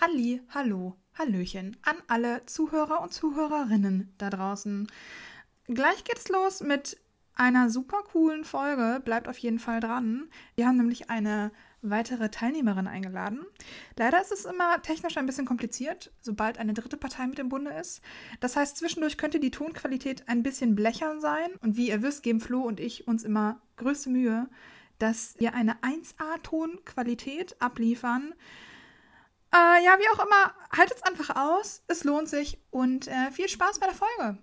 Halli, hallo, hallöchen an alle Zuhörer und Zuhörerinnen da draußen. Gleich geht's los mit einer super coolen Folge. Bleibt auf jeden Fall dran. Wir haben nämlich eine weitere Teilnehmerin eingeladen. Leider ist es immer technisch ein bisschen kompliziert, sobald eine dritte Partei mit im Bunde ist. Das heißt, zwischendurch könnte die Tonqualität ein bisschen blechern sein. Und wie ihr wisst, geben Flo und ich uns immer größte Mühe, dass wir eine 1A-Tonqualität abliefern. Äh, ja, wie auch immer, haltet es einfach aus. Es lohnt sich und äh, viel Spaß bei der Folge.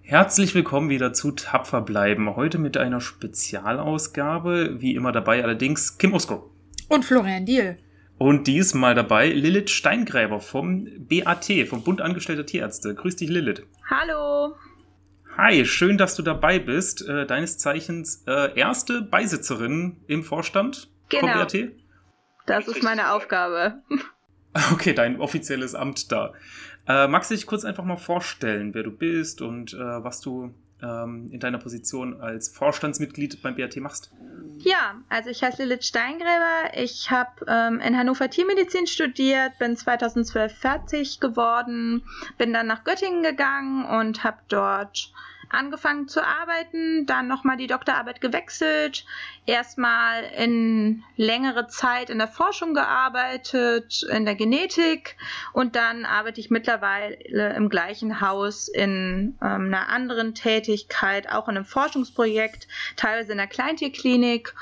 Herzlich willkommen wieder zu Tapfer bleiben. Heute mit einer Spezialausgabe. Wie immer dabei allerdings Kim Usko. Und Florian Diel. Und diesmal dabei Lilith Steingräber vom BAT, vom Bund Angestellter Tierärzte. Grüß dich, Lilith. Hallo. Hi, schön, dass du dabei bist. Äh, deines Zeichens äh, erste Beisitzerin im Vorstand genau. vom BAT. Das ist meine Aufgabe. Okay, dein offizielles Amt da. Äh, magst du dich kurz einfach mal vorstellen, wer du bist und äh, was du ähm, in deiner Position als Vorstandsmitglied beim BAT machst? Ja, also ich heiße Lilith Steingräber. Ich habe ähm, in Hannover Tiermedizin studiert, bin 2012 fertig geworden, bin dann nach Göttingen gegangen und habe dort angefangen zu arbeiten, dann nochmal die Doktorarbeit gewechselt, erstmal in längere Zeit in der Forschung gearbeitet, in der Genetik und dann arbeite ich mittlerweile im gleichen Haus in ähm, einer anderen Tätigkeit, auch in einem Forschungsprojekt, teilweise in der Kleintierklinik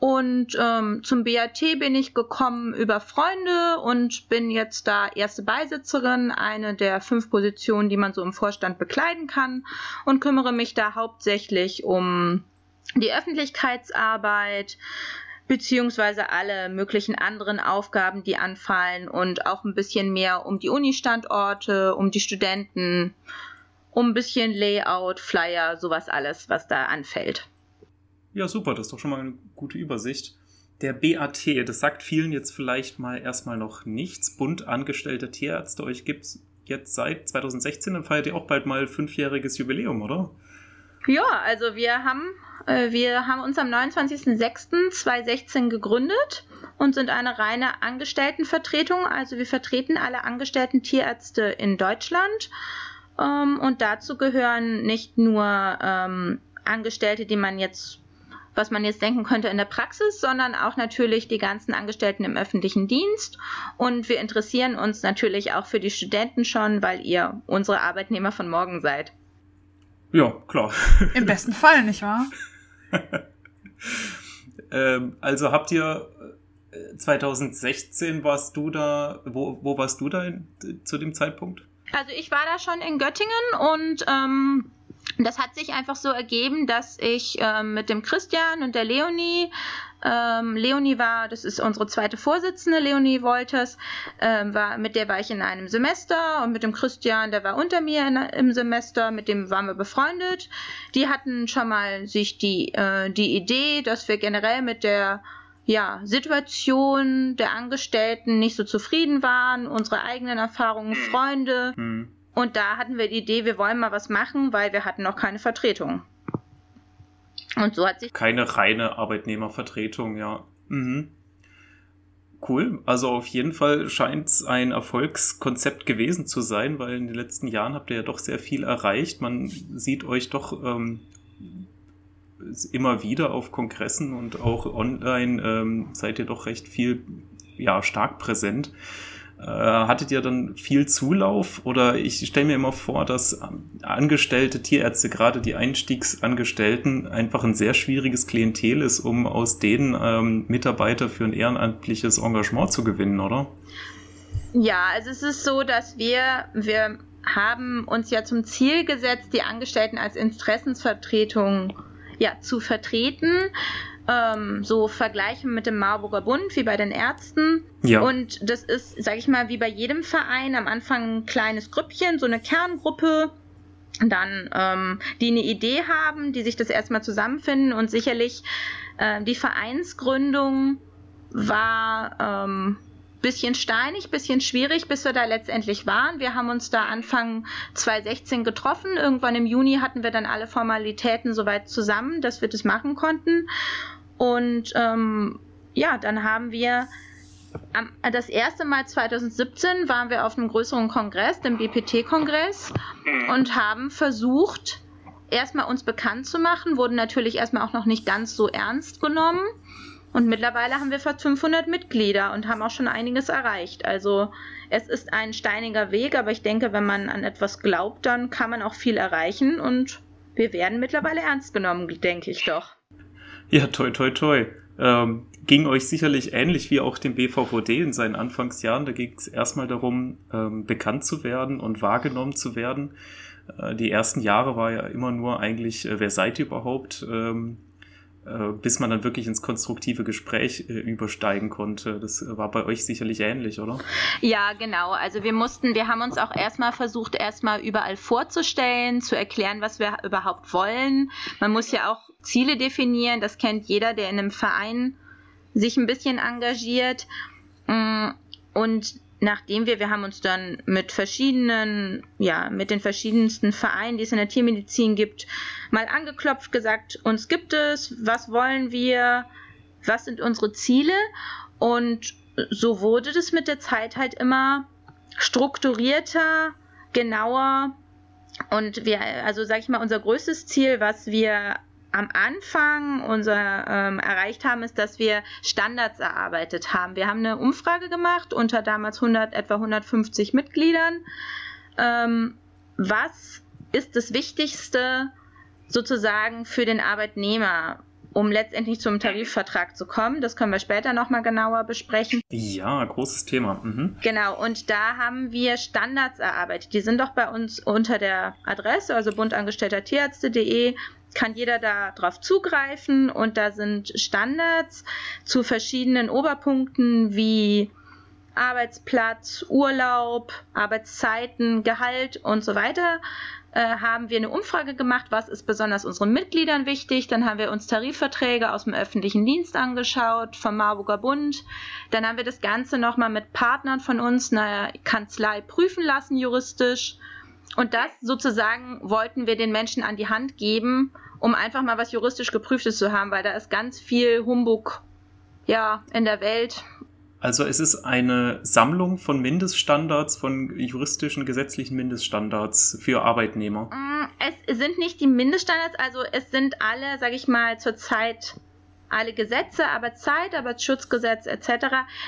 und ähm, zum BAT bin ich gekommen über Freunde und bin jetzt da erste Beisitzerin, eine der fünf Positionen, die man so im Vorstand bekleiden kann und kümmere mich da hauptsächlich um die Öffentlichkeitsarbeit beziehungsweise alle möglichen anderen Aufgaben, die anfallen und auch ein bisschen mehr um die Uni-Standorte, um die Studenten, um ein bisschen Layout, Flyer, sowas alles, was da anfällt. Ja, super, das ist doch schon mal eine gute Übersicht. Der BAT, das sagt vielen jetzt vielleicht mal erstmal noch nichts. Bund angestellter Tierärzte, euch gibt es jetzt seit 2016, dann feiert ihr auch bald mal fünfjähriges Jubiläum, oder? Ja, also wir haben, äh, wir haben uns am 29.06.2016 gegründet und sind eine reine Angestelltenvertretung. Also wir vertreten alle angestellten Tierärzte in Deutschland. Ähm, und dazu gehören nicht nur ähm, Angestellte, die man jetzt was man jetzt denken könnte in der Praxis, sondern auch natürlich die ganzen Angestellten im öffentlichen Dienst. Und wir interessieren uns natürlich auch für die Studenten schon, weil ihr unsere Arbeitnehmer von morgen seid. Ja, klar. Im besten Fall, nicht wahr? ähm, also habt ihr 2016 äh, warst du da, wo, wo warst du da in, zu dem Zeitpunkt? Also ich war da schon in Göttingen und ähm, das hat sich einfach so ergeben, dass ich ähm, mit dem Christian und der Leonie, ähm, Leonie war, das ist unsere zweite Vorsitzende, Leonie Wolters, ähm, war, mit der war ich in einem Semester und mit dem Christian, der war unter mir in, im Semester, mit dem waren wir befreundet. Die hatten schon mal sich die, äh, die Idee, dass wir generell mit der ja, Situation der Angestellten nicht so zufrieden waren, unsere eigenen Erfahrungen, hm. Freunde. Mhm und da hatten wir die Idee, wir wollen mal was machen, weil wir hatten noch keine Vertretung. Und so hat sich. Keine reine Arbeitnehmervertretung, ja. Mhm. Cool. Also auf jeden Fall scheint es ein Erfolgskonzept gewesen zu sein, weil in den letzten Jahren habt ihr ja doch sehr viel erreicht. Man sieht euch doch ähm, immer wieder auf Kongressen und auch online ähm, seid ihr doch recht viel, ja, stark präsent. Äh, hattet ihr dann viel Zulauf? Oder ich stelle mir immer vor, dass angestellte Tierärzte, gerade die Einstiegsangestellten, einfach ein sehr schwieriges Klientel ist, um aus denen ähm, Mitarbeiter für ein ehrenamtliches Engagement zu gewinnen, oder? Ja, also es ist so, dass wir, wir haben uns ja zum Ziel gesetzt, die Angestellten als Interessensvertretung ja, zu vertreten ähm, so vergleichen mit dem Marburger Bund wie bei den Ärzten. Ja. Und das ist, sag ich mal, wie bei jedem Verein am Anfang ein kleines Grüppchen, so eine Kerngruppe, dann ähm, die eine Idee haben, die sich das erstmal zusammenfinden und sicherlich äh, die Vereinsgründung war ähm, bisschen steinig, bisschen schwierig, bis wir da letztendlich waren. Wir haben uns da Anfang 2016 getroffen. Irgendwann im Juni hatten wir dann alle Formalitäten soweit zusammen, dass wir das machen konnten. Und ähm, ja, dann haben wir das erste Mal 2017 waren wir auf einem größeren Kongress, dem BPT-Kongress, mhm. und haben versucht, erstmal uns bekannt zu machen, wurden natürlich erstmal auch noch nicht ganz so ernst genommen. Und mittlerweile haben wir fast 500 Mitglieder und haben auch schon einiges erreicht. Also es ist ein steiniger Weg, aber ich denke, wenn man an etwas glaubt, dann kann man auch viel erreichen und wir werden mittlerweile ernst genommen, denke ich doch. Ja, toi, toi, toi. Ähm, ging euch sicherlich ähnlich wie auch dem BVVD in seinen Anfangsjahren. Da ging es erstmal darum, ähm, bekannt zu werden und wahrgenommen zu werden. Äh, die ersten Jahre war ja immer nur eigentlich, äh, wer seid ihr überhaupt? Ähm, äh, bis man dann wirklich ins konstruktive Gespräch äh, übersteigen konnte. Das war bei euch sicherlich ähnlich, oder? Ja, genau. Also wir mussten, wir haben uns auch erstmal versucht, erstmal überall vorzustellen, zu erklären, was wir überhaupt wollen. Man muss ja auch Ziele definieren. Das kennt jeder, der in einem Verein sich ein bisschen engagiert. Mm, und nachdem wir, wir haben uns dann mit verschiedenen, ja, mit den verschiedensten Vereinen, die es in der Tiermedizin gibt, mal angeklopft, gesagt, uns gibt es, was wollen wir, was sind unsere Ziele und so wurde das mit der Zeit halt immer strukturierter, genauer und wir, also sag ich mal, unser größtes Ziel, was wir am Anfang unser ähm, erreicht haben, ist, dass wir Standards erarbeitet haben. Wir haben eine Umfrage gemacht unter damals 100, etwa 150 Mitgliedern. Ähm, was ist das Wichtigste sozusagen für den Arbeitnehmer, um letztendlich zum Tarifvertrag zu kommen? Das können wir später nochmal genauer besprechen. Ja, großes Thema. Mhm. Genau, und da haben wir Standards erarbeitet. Die sind doch bei uns unter der Adresse, also bundangestelltertierärzte.de kann jeder da drauf zugreifen und da sind Standards zu verschiedenen Oberpunkten wie Arbeitsplatz, Urlaub, Arbeitszeiten, Gehalt und so weiter. Äh, haben wir eine Umfrage gemacht, was ist besonders unseren Mitgliedern wichtig. Dann haben wir uns Tarifverträge aus dem öffentlichen Dienst angeschaut, vom Marburger Bund. Dann haben wir das Ganze nochmal mit Partnern von uns, einer Kanzlei, prüfen lassen juristisch und das sozusagen wollten wir den Menschen an die Hand geben, um einfach mal was juristisch geprüftes zu haben, weil da ist ganz viel Humbug ja in der Welt. Also es ist eine Sammlung von Mindeststandards, von juristischen, gesetzlichen Mindeststandards für Arbeitnehmer. Mm, es sind nicht die Mindeststandards, also es sind alle, sage ich mal, zurzeit alle Gesetze, Arbeitszeit, Arbeitsschutzgesetz etc.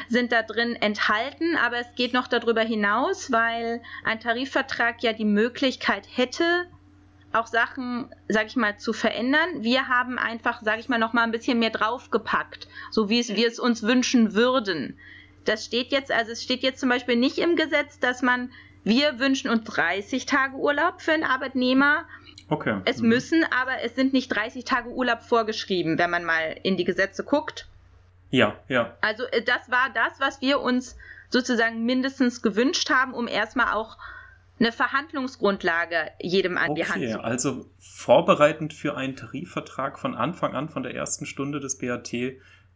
sind da drin enthalten, aber es geht noch darüber hinaus, weil ein Tarifvertrag ja die Möglichkeit hätte, auch Sachen, sag ich mal, zu verändern. Wir haben einfach, sag ich mal, noch mal ein bisschen mehr draufgepackt, so wie es wir es uns wünschen würden. Das steht jetzt, also es steht jetzt zum Beispiel nicht im Gesetz, dass man, wir wünschen uns 30 Tage Urlaub für einen Arbeitnehmer Okay. Es mhm. müssen, aber es sind nicht 30 Tage Urlaub vorgeschrieben, wenn man mal in die Gesetze guckt. Ja, ja. Also äh, das war das, was wir uns sozusagen mindestens gewünscht haben, um erstmal auch eine Verhandlungsgrundlage jedem an okay, die Hand zu geben. Also vorbereitend für einen Tarifvertrag von Anfang an, von der ersten Stunde des BAT,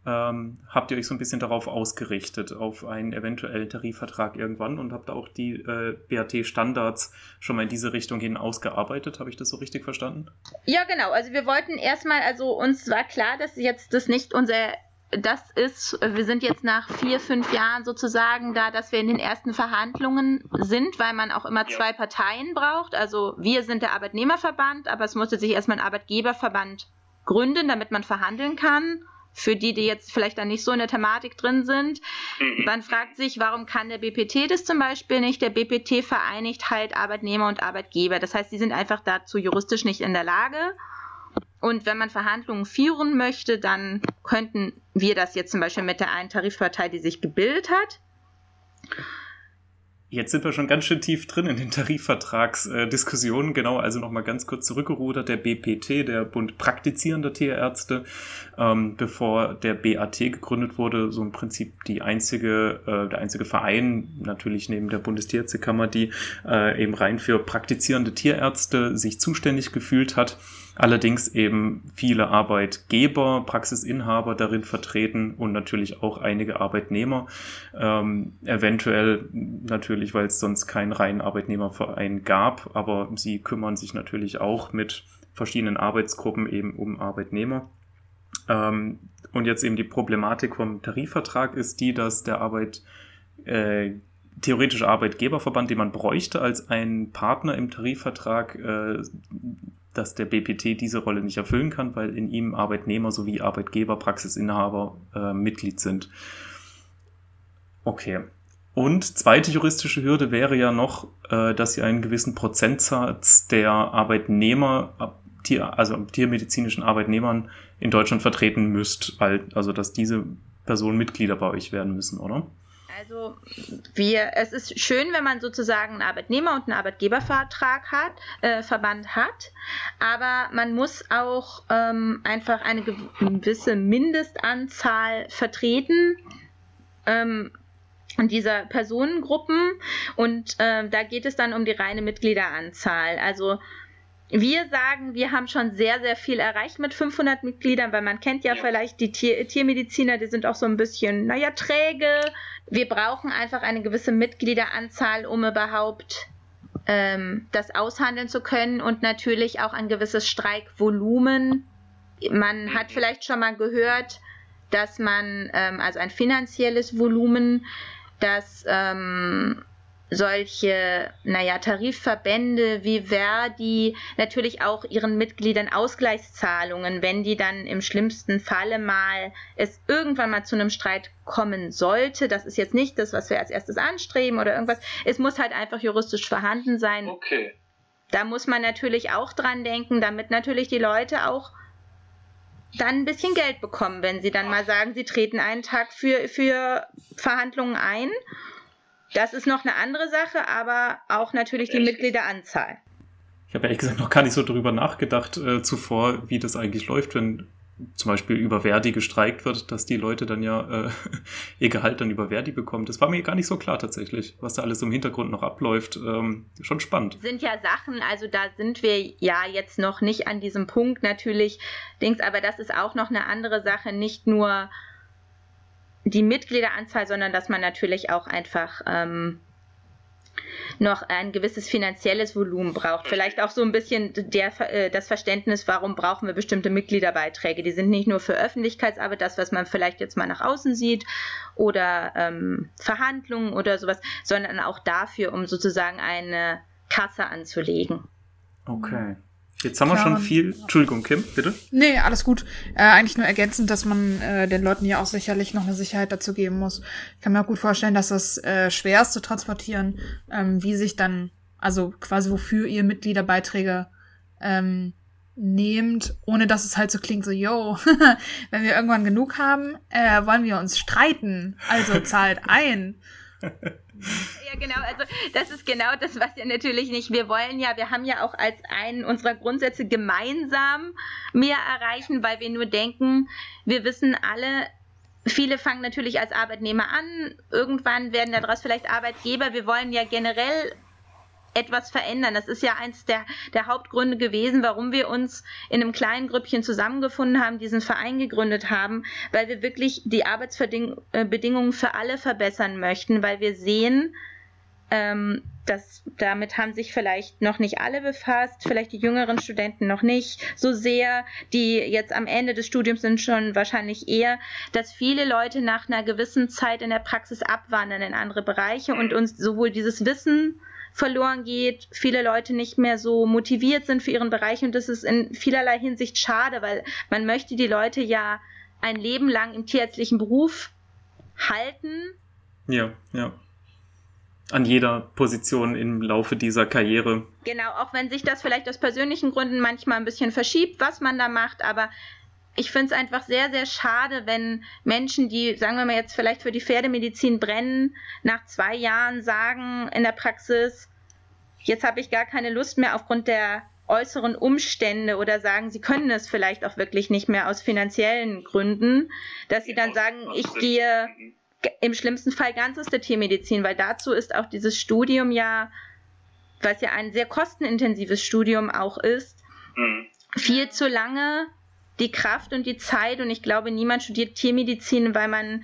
ähm, habt ihr euch so ein bisschen darauf ausgerichtet, auf einen eventuellen Tarifvertrag irgendwann und habt auch die äh, BAT-Standards schon mal in diese Richtung hin ausgearbeitet. Habe ich das so richtig verstanden? Ja, genau. Also wir wollten erstmal, also uns war klar, dass jetzt das nicht unser das ist, wir sind jetzt nach vier, fünf Jahren sozusagen da, dass wir in den ersten Verhandlungen sind, weil man auch immer ja. zwei Parteien braucht. Also wir sind der Arbeitnehmerverband, aber es musste sich erstmal ein Arbeitgeberverband gründen, damit man verhandeln kann für die, die jetzt vielleicht dann nicht so in der Thematik drin sind. Mhm. Man fragt sich, warum kann der BPT das zum Beispiel nicht? Der BPT vereinigt halt Arbeitnehmer und Arbeitgeber. Das heißt, die sind einfach dazu juristisch nicht in der Lage. Und wenn man Verhandlungen führen möchte, dann könnten wir das jetzt zum Beispiel mit der einen Tarifpartei, die sich gebildet hat. Jetzt sind wir schon ganz schön tief drin in den Tarifvertragsdiskussionen. Genau, also nochmal ganz kurz zurückgerudert. Der BPT, der Bund praktizierender Tierärzte, ähm, bevor der BAT gegründet wurde, so im Prinzip die einzige, äh, der einzige Verein, natürlich neben der Bundestierärztekammer, die äh, eben rein für praktizierende Tierärzte sich zuständig gefühlt hat allerdings eben viele Arbeitgeber, Praxisinhaber darin vertreten und natürlich auch einige Arbeitnehmer. Ähm, eventuell natürlich, weil es sonst keinen reinen Arbeitnehmerverein gab, aber sie kümmern sich natürlich auch mit verschiedenen Arbeitsgruppen eben um Arbeitnehmer. Ähm, und jetzt eben die Problematik vom Tarifvertrag ist die, dass der Arbeit, äh, theoretische Arbeitgeberverband, den man bräuchte als ein Partner im Tarifvertrag, äh, dass der BPT diese Rolle nicht erfüllen kann, weil in ihm Arbeitnehmer sowie Arbeitgeber, Praxisinhaber äh, Mitglied sind. Okay. Und zweite juristische Hürde wäre ja noch, äh, dass ihr einen gewissen Prozentsatz der Arbeitnehmer, Tier, also tiermedizinischen Arbeitnehmern in Deutschland vertreten müsst, also dass diese Personen Mitglieder bei euch werden müssen, oder? Also wir, es ist schön, wenn man sozusagen einen Arbeitnehmer- und einen Arbeitgebervertrag hat, äh, Verband hat, aber man muss auch ähm, einfach eine gewisse Mindestanzahl vertreten. Ähm, dieser Personengruppen und äh, da geht es dann um die reine Mitgliederanzahl. Also wir sagen, wir haben schon sehr, sehr viel erreicht mit 500 Mitgliedern, weil man kennt ja, ja. vielleicht die Tier Tiermediziner, die sind auch so ein bisschen, naja, träge. Wir brauchen einfach eine gewisse Mitgliederanzahl, um überhaupt ähm, das aushandeln zu können und natürlich auch ein gewisses Streikvolumen. Man hat vielleicht schon mal gehört, dass man, ähm, also ein finanzielles Volumen, dass ähm, solche, naja, Tarifverbände wie Verdi natürlich auch ihren Mitgliedern Ausgleichszahlungen, wenn die dann im schlimmsten Falle mal es irgendwann mal zu einem Streit kommen sollte. Das ist jetzt nicht das, was wir als erstes anstreben oder irgendwas. Es muss halt einfach juristisch vorhanden sein. Okay. Da muss man natürlich auch dran denken, damit natürlich die Leute auch dann ein bisschen Geld bekommen, wenn sie dann mal sagen, sie treten einen Tag für, für Verhandlungen ein das ist noch eine andere Sache, aber auch natürlich die Mitgliederanzahl. Ich habe ehrlich gesagt noch gar nicht so darüber nachgedacht äh, zuvor, wie das eigentlich läuft, wenn zum Beispiel über Verdi gestreikt wird, dass die Leute dann ja äh, ihr Gehalt dann über Verdi bekommen. Das war mir gar nicht so klar tatsächlich, was da alles im Hintergrund noch abläuft. Ähm, schon spannend. Sind ja Sachen, also da sind wir ja jetzt noch nicht an diesem Punkt natürlich, Dings, aber das ist auch noch eine andere Sache, nicht nur die Mitgliederanzahl, sondern dass man natürlich auch einfach ähm, noch ein gewisses finanzielles Volumen braucht. Vielleicht auch so ein bisschen der, äh, das Verständnis, warum brauchen wir bestimmte Mitgliederbeiträge. Die sind nicht nur für Öffentlichkeitsarbeit, das, was man vielleicht jetzt mal nach außen sieht, oder ähm, Verhandlungen oder sowas, sondern auch dafür, um sozusagen eine Kasse anzulegen. Okay. Jetzt haben wir schon viel. Entschuldigung, Kim, bitte. Nee, alles gut. Äh, eigentlich nur ergänzend, dass man äh, den Leuten ja auch sicherlich noch eine Sicherheit dazu geben muss. Ich kann mir auch gut vorstellen, dass das äh, schwer ist zu transportieren, ähm, wie sich dann, also quasi wofür ihr Mitgliederbeiträge ähm, nehmt, ohne dass es halt so klingt, so, yo, wenn wir irgendwann genug haben, äh, wollen wir uns streiten. Also zahlt ein. Ja, genau. Also das ist genau das, was wir natürlich nicht. Wir wollen ja, wir haben ja auch als einen unserer Grundsätze gemeinsam mehr erreichen, weil wir nur denken, wir wissen alle, viele fangen natürlich als Arbeitnehmer an, irgendwann werden daraus vielleicht Arbeitgeber. Wir wollen ja generell etwas verändern. Das ist ja eins der, der Hauptgründe gewesen, warum wir uns in einem kleinen Grüppchen zusammengefunden haben, diesen Verein gegründet haben, weil wir wirklich die Arbeitsbedingungen für alle verbessern möchten, weil wir sehen, ähm, das, damit haben sich vielleicht noch nicht alle befasst, vielleicht die jüngeren Studenten noch nicht so sehr, die jetzt am Ende des Studiums sind schon wahrscheinlich eher, dass viele Leute nach einer gewissen Zeit in der Praxis abwandern in andere Bereiche und uns sowohl dieses Wissen verloren geht, viele Leute nicht mehr so motiviert sind für ihren Bereich und das ist in vielerlei Hinsicht schade, weil man möchte die Leute ja ein Leben lang im tierärztlichen Beruf halten. Ja, ja. An jeder Position im Laufe dieser Karriere. Genau, auch wenn sich das vielleicht aus persönlichen Gründen manchmal ein bisschen verschiebt, was man da macht, aber ich finde es einfach sehr, sehr schade, wenn Menschen, die, sagen wir mal jetzt vielleicht für die Pferdemedizin brennen, nach zwei Jahren sagen in der Praxis, jetzt habe ich gar keine Lust mehr aufgrund der äußeren Umstände oder sagen, sie können es vielleicht auch wirklich nicht mehr aus finanziellen Gründen, dass sie dann sagen, ich gehe im schlimmsten Fall ganz aus der Tiermedizin, weil dazu ist auch dieses Studium ja, was ja ein sehr kostenintensives Studium auch ist, mhm. viel zu lange die Kraft und die Zeit und ich glaube, niemand studiert Tiermedizin, weil man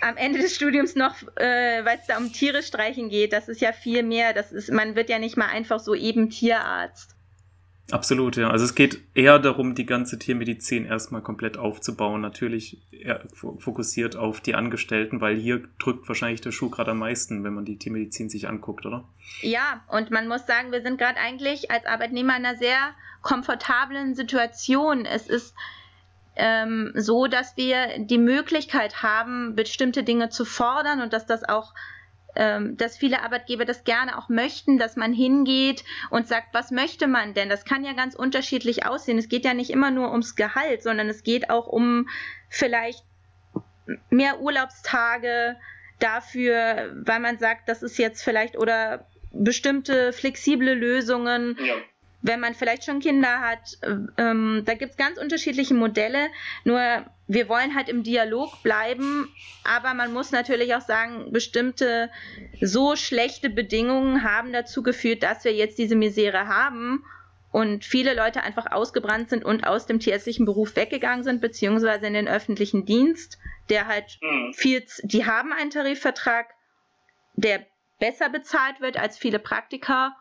am Ende des Studiums noch, äh, weil es da um Tiere streichen geht, das ist ja viel mehr. Das ist, man wird ja nicht mal einfach so eben Tierarzt. Absolut, ja. Also es geht eher darum, die ganze Tiermedizin erstmal komplett aufzubauen. Natürlich fokussiert auf die Angestellten, weil hier drückt wahrscheinlich der Schuh gerade am meisten, wenn man die Tiermedizin sich anguckt, oder? Ja, und man muss sagen, wir sind gerade eigentlich als Arbeitnehmer in einer sehr komfortablen Situation. Es ist ähm, so, dass wir die Möglichkeit haben, bestimmte Dinge zu fordern und dass das auch ähm, dass viele Arbeitgeber das gerne auch möchten, dass man hingeht und sagt, was möchte man denn? Das kann ja ganz unterschiedlich aussehen. Es geht ja nicht immer nur ums Gehalt, sondern es geht auch um vielleicht mehr Urlaubstage dafür, weil man sagt, das ist jetzt vielleicht oder bestimmte flexible Lösungen. Ja wenn man vielleicht schon Kinder hat. Ähm, da gibt es ganz unterschiedliche Modelle. Nur wir wollen halt im Dialog bleiben, aber man muss natürlich auch sagen, bestimmte so schlechte Bedingungen haben dazu geführt, dass wir jetzt diese Misere haben und viele Leute einfach ausgebrannt sind und aus dem tierärztlichen Beruf weggegangen sind, beziehungsweise in den öffentlichen Dienst, der halt mhm. viel, die haben einen Tarifvertrag, der besser bezahlt wird als viele Praktiker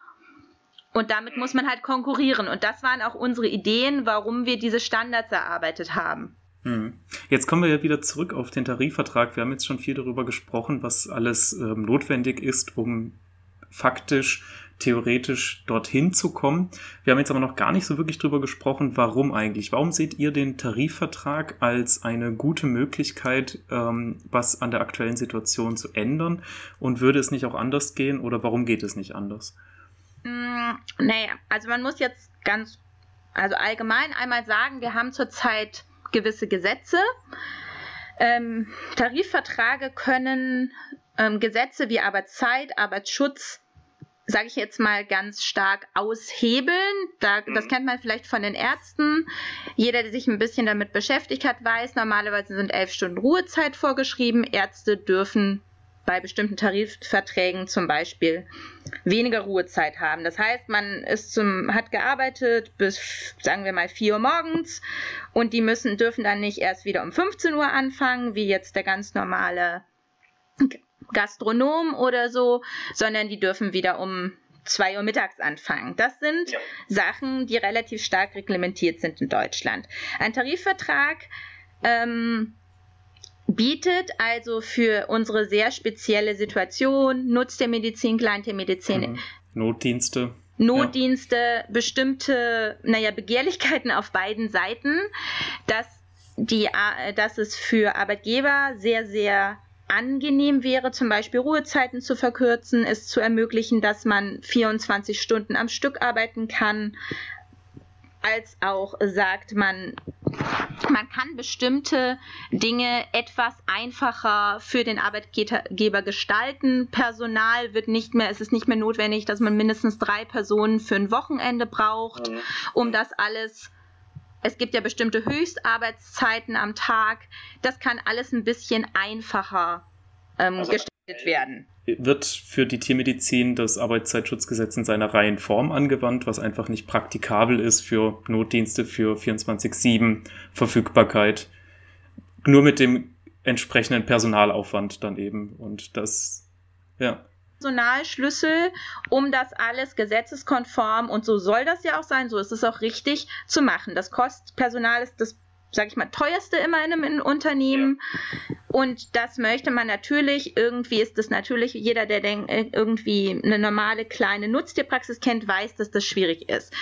und damit muss man halt konkurrieren. Und das waren auch unsere Ideen, warum wir diese Standards erarbeitet haben. Hm. Jetzt kommen wir ja wieder zurück auf den Tarifvertrag. Wir haben jetzt schon viel darüber gesprochen, was alles ähm, notwendig ist, um faktisch, theoretisch dorthin zu kommen. Wir haben jetzt aber noch gar nicht so wirklich darüber gesprochen, warum eigentlich. Warum seht ihr den Tarifvertrag als eine gute Möglichkeit, ähm, was an der aktuellen Situation zu ändern? Und würde es nicht auch anders gehen oder warum geht es nicht anders? Mm, naja, also man muss jetzt ganz, also allgemein einmal sagen, wir haben zurzeit gewisse Gesetze. Ähm, Tarifverträge können ähm, Gesetze wie Arbeitszeit, Arbeitsschutz, sage ich jetzt mal ganz stark aushebeln. Da, das mhm. kennt man vielleicht von den Ärzten. Jeder, der sich ein bisschen damit beschäftigt hat, weiß, normalerweise sind elf Stunden Ruhezeit vorgeschrieben. Ärzte dürfen bei bestimmten Tarifverträgen zum Beispiel weniger Ruhezeit haben. Das heißt, man ist zum, hat gearbeitet bis, sagen wir mal, 4 Uhr morgens und die müssen, dürfen dann nicht erst wieder um 15 Uhr anfangen, wie jetzt der ganz normale Gastronom oder so, sondern die dürfen wieder um 2 Uhr mittags anfangen. Das sind ja. Sachen, die relativ stark reglementiert sind in Deutschland. Ein Tarifvertrag ähm, bietet also für unsere sehr spezielle Situation, Nutz der Medizin, Kleintiermedizin, mhm. Notdienste. Notdienste, ja. bestimmte, naja, Begehrlichkeiten auf beiden Seiten, dass, die, dass es für Arbeitgeber sehr, sehr angenehm wäre, zum Beispiel Ruhezeiten zu verkürzen, es zu ermöglichen, dass man 24 Stunden am Stück arbeiten kann, als auch sagt man, man kann bestimmte Dinge etwas einfacher für den Arbeitgeber gestalten. Personal wird nicht mehr, es ist nicht mehr notwendig, dass man mindestens drei Personen für ein Wochenende braucht, mhm. um das alles es gibt ja bestimmte Höchstarbeitszeiten am Tag. Das kann alles ein bisschen einfacher ähm, also, gestaltet werden wird für die Tiermedizin das Arbeitszeitschutzgesetz in seiner reinen Form angewandt, was einfach nicht praktikabel ist für Notdienste, für 24-7 Verfügbarkeit. Nur mit dem entsprechenden Personalaufwand dann eben. Und das, ja. Personalschlüssel, um das alles gesetzeskonform und so soll das ja auch sein, so ist es auch richtig zu machen. Das kostet Personal ist das sag ich mal, teuerste immer in einem Unternehmen. Ja. Und das möchte man natürlich, irgendwie ist das natürlich, jeder, der denk, äh, irgendwie eine normale kleine Nutztierpraxis kennt, weiß, dass das schwierig ist.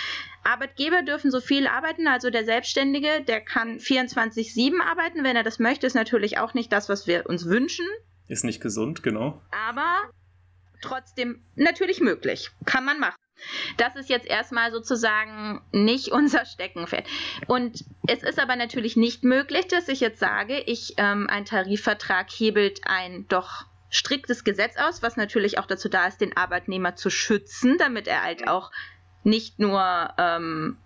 Arbeitgeber dürfen so viel arbeiten, also der Selbstständige, der kann 24-7 arbeiten, wenn er das möchte, ist natürlich auch nicht das, was wir uns wünschen. Ist nicht gesund, genau. Aber trotzdem natürlich möglich. Kann man machen. Das ist jetzt erstmal sozusagen nicht unser Steckenpferd. Und es ist aber natürlich nicht möglich, dass ich jetzt sage, ich ähm, ein Tarifvertrag hebelt ein doch striktes Gesetz aus, was natürlich auch dazu da ist, den Arbeitnehmer zu schützen, damit er halt auch nicht nur ähm,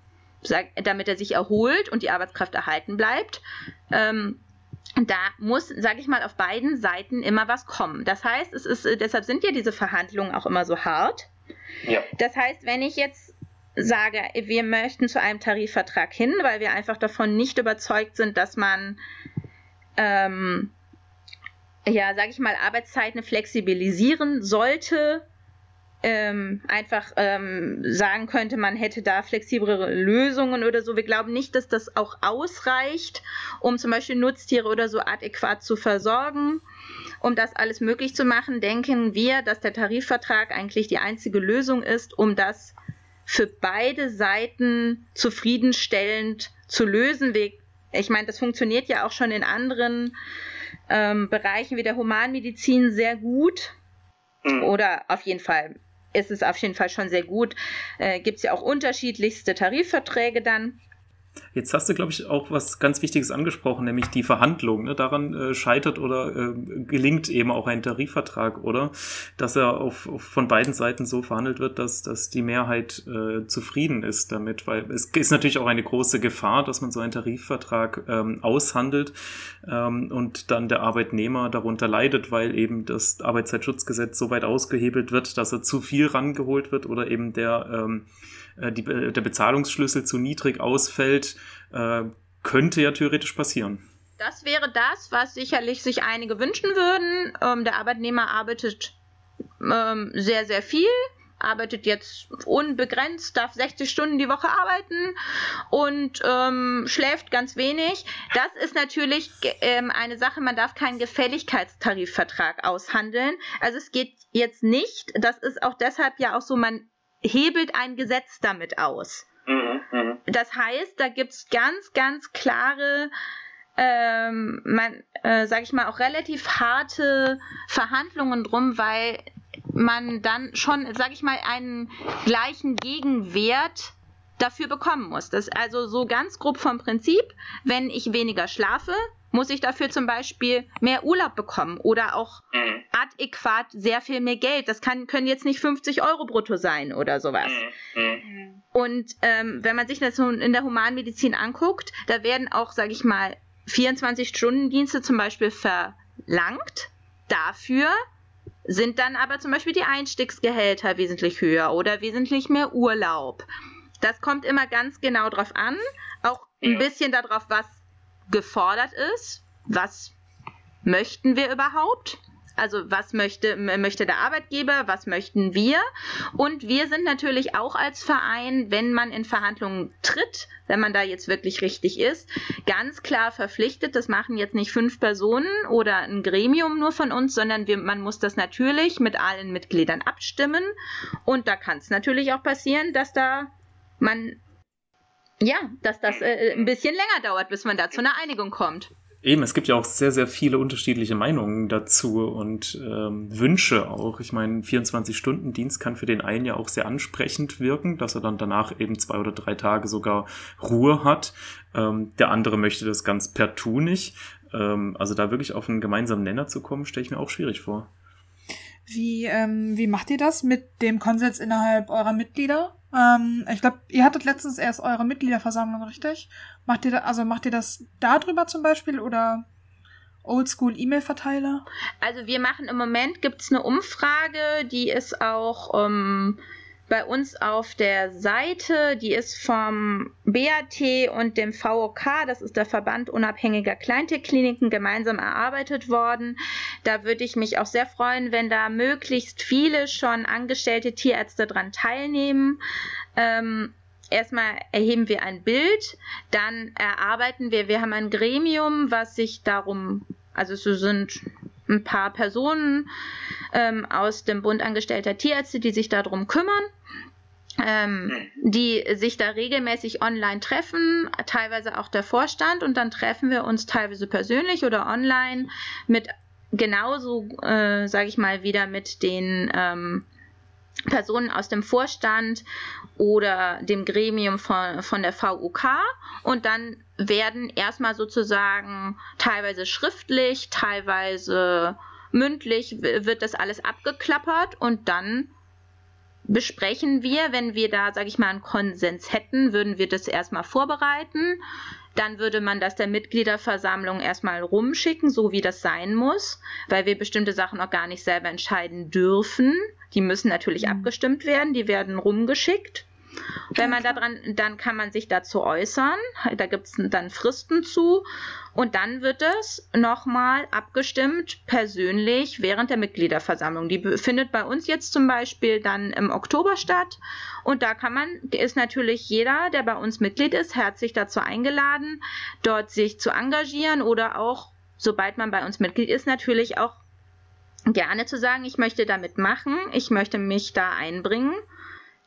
damit er sich erholt und die Arbeitskraft erhalten bleibt. Ähm, da muss, sage ich mal, auf beiden Seiten immer was kommen. Das heißt, es ist, deshalb sind ja diese Verhandlungen auch immer so hart, ja. Das heißt, wenn ich jetzt sage, wir möchten zu einem Tarifvertrag hin, weil wir einfach davon nicht überzeugt sind, dass man, ähm, ja, sage ich mal, Arbeitszeiten flexibilisieren sollte, ähm, einfach ähm, sagen könnte, man hätte da flexiblere Lösungen oder so. Wir glauben nicht, dass das auch ausreicht, um zum Beispiel Nutztiere oder so adäquat zu versorgen. Um das alles möglich zu machen, denken wir, dass der Tarifvertrag eigentlich die einzige Lösung ist, um das für beide Seiten zufriedenstellend zu lösen. Ich meine, das funktioniert ja auch schon in anderen ähm, Bereichen wie der Humanmedizin sehr gut. Mhm. Oder auf jeden Fall ist es auf jeden Fall schon sehr gut. Äh, Gibt es ja auch unterschiedlichste Tarifverträge dann. Jetzt hast du, glaube ich, auch was ganz Wichtiges angesprochen, nämlich die Verhandlung. Ne? Daran äh, scheitert oder äh, gelingt eben auch ein Tarifvertrag, oder? Dass er auf, auf, von beiden Seiten so verhandelt wird, dass, dass die Mehrheit äh, zufrieden ist damit. Weil es ist natürlich auch eine große Gefahr, dass man so einen Tarifvertrag ähm, aushandelt ähm, und dann der Arbeitnehmer darunter leidet, weil eben das Arbeitszeitschutzgesetz so weit ausgehebelt wird, dass er zu viel rangeholt wird oder eben der ähm, äh, die, äh, der Bezahlungsschlüssel zu niedrig ausfällt, äh, könnte ja theoretisch passieren. Das wäre das, was sicherlich sich einige wünschen würden. Ähm, der Arbeitnehmer arbeitet ähm, sehr, sehr viel, arbeitet jetzt unbegrenzt, darf 60 Stunden die Woche arbeiten und ähm, schläft ganz wenig. Das ist natürlich ähm, eine Sache, man darf keinen Gefälligkeitstarifvertrag aushandeln. Also es geht jetzt nicht, das ist auch deshalb ja auch so, man hebelt ein Gesetz damit aus. Mhm, mh. Das heißt, da gibt es ganz, ganz klare, ähm, man, äh, sag ich mal, auch relativ harte Verhandlungen drum, weil man dann schon, sag ich mal, einen gleichen Gegenwert dafür bekommen muss. Das ist also so ganz grob vom Prinzip, wenn ich weniger schlafe, muss ich dafür zum Beispiel mehr Urlaub bekommen oder auch mhm. adäquat sehr viel mehr Geld. Das kann, können jetzt nicht 50 Euro brutto sein oder sowas. Mhm. mhm. Und ähm, wenn man sich das in der Humanmedizin anguckt, da werden auch, sage ich mal, 24-Stunden-Dienste zum Beispiel verlangt. Dafür sind dann aber zum Beispiel die Einstiegsgehälter wesentlich höher oder wesentlich mehr Urlaub. Das kommt immer ganz genau drauf an. Auch ein bisschen darauf, was gefordert ist. Was möchten wir überhaupt? Also was möchte, möchte der Arbeitgeber, was möchten wir? Und wir sind natürlich auch als Verein, wenn man in Verhandlungen tritt, wenn man da jetzt wirklich richtig ist, ganz klar verpflichtet. Das machen jetzt nicht fünf Personen oder ein Gremium nur von uns, sondern wir, man muss das natürlich mit allen Mitgliedern abstimmen. Und da kann es natürlich auch passieren, dass da man ja, dass das äh, ein bisschen länger dauert, bis man da zu einer Einigung kommt. Eben, es gibt ja auch sehr, sehr viele unterschiedliche Meinungen dazu und ähm, Wünsche auch. Ich meine, 24-Stunden-Dienst kann für den einen ja auch sehr ansprechend wirken, dass er dann danach eben zwei oder drei Tage sogar Ruhe hat. Ähm, der andere möchte das ganz per Tu nicht. Ähm, also da wirklich auf einen gemeinsamen Nenner zu kommen, stelle ich mir auch schwierig vor. Wie, ähm, wie macht ihr das mit dem Konsens innerhalb eurer Mitglieder? Ähm, ich glaube, ihr hattet letztens erst eure Mitgliederversammlung, richtig? Macht ihr da, also macht ihr das darüber zum Beispiel oder Oldschool E-Mail-Verteiler? Also wir machen im Moment gibt es eine Umfrage, die ist auch ähm, bei uns auf der Seite, die ist vom BAT und dem VOK, das ist der Verband unabhängiger Kleintierkliniken, gemeinsam erarbeitet worden. Da würde ich mich auch sehr freuen, wenn da möglichst viele schon angestellte Tierärzte dran teilnehmen. Ähm, erstmal erheben wir ein Bild, dann erarbeiten wir, wir haben ein Gremium, was sich darum, also es sind ein paar Personen ähm, aus dem Bund angestellter Tierärzte, die sich darum kümmern. Ähm, die sich da regelmäßig online treffen, teilweise auch der Vorstand und dann treffen wir uns teilweise persönlich oder online mit genauso, äh, sage ich mal, wieder mit den ähm, Personen aus dem Vorstand oder dem Gremium von, von der VUK und dann werden erstmal sozusagen teilweise schriftlich, teilweise mündlich wird das alles abgeklappert und dann besprechen wir, wenn wir da, sage ich mal, einen Konsens hätten, würden wir das erstmal vorbereiten. Dann würde man das der Mitgliederversammlung erstmal rumschicken, so wie das sein muss, weil wir bestimmte Sachen auch gar nicht selber entscheiden dürfen. Die müssen natürlich mhm. abgestimmt werden, die werden rumgeschickt. Wenn man daran, dann kann man sich dazu äußern. Da gibt es dann Fristen zu. Und dann wird es nochmal abgestimmt, persönlich, während der Mitgliederversammlung. Die findet bei uns jetzt zum Beispiel dann im Oktober statt. Und da kann man, ist natürlich jeder, der bei uns Mitglied ist, herzlich dazu eingeladen, dort sich zu engagieren oder auch, sobald man bei uns Mitglied ist, natürlich auch gerne zu sagen, ich möchte damit machen, ich möchte mich da einbringen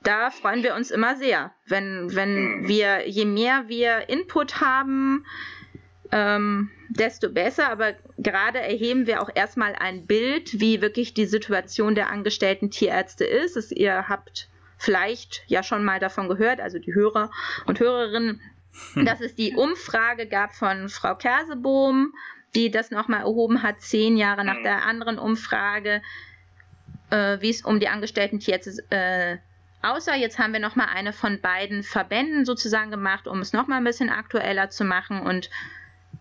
da freuen wir uns immer sehr, wenn, wenn mhm. wir, je mehr wir Input haben, ähm, desto besser. Aber gerade erheben wir auch erstmal ein Bild, wie wirklich die Situation der angestellten Tierärzte ist. Es, ihr habt vielleicht ja schon mal davon gehört, also die Hörer und Hörerinnen, hm. dass es die Umfrage gab von Frau Kersebohm, die das nochmal erhoben hat, zehn Jahre nach hm. der anderen Umfrage, äh, wie es um die angestellten Tierärzte äh, Außer jetzt haben wir noch mal eine von beiden Verbänden sozusagen gemacht, um es noch mal ein bisschen aktueller zu machen. Und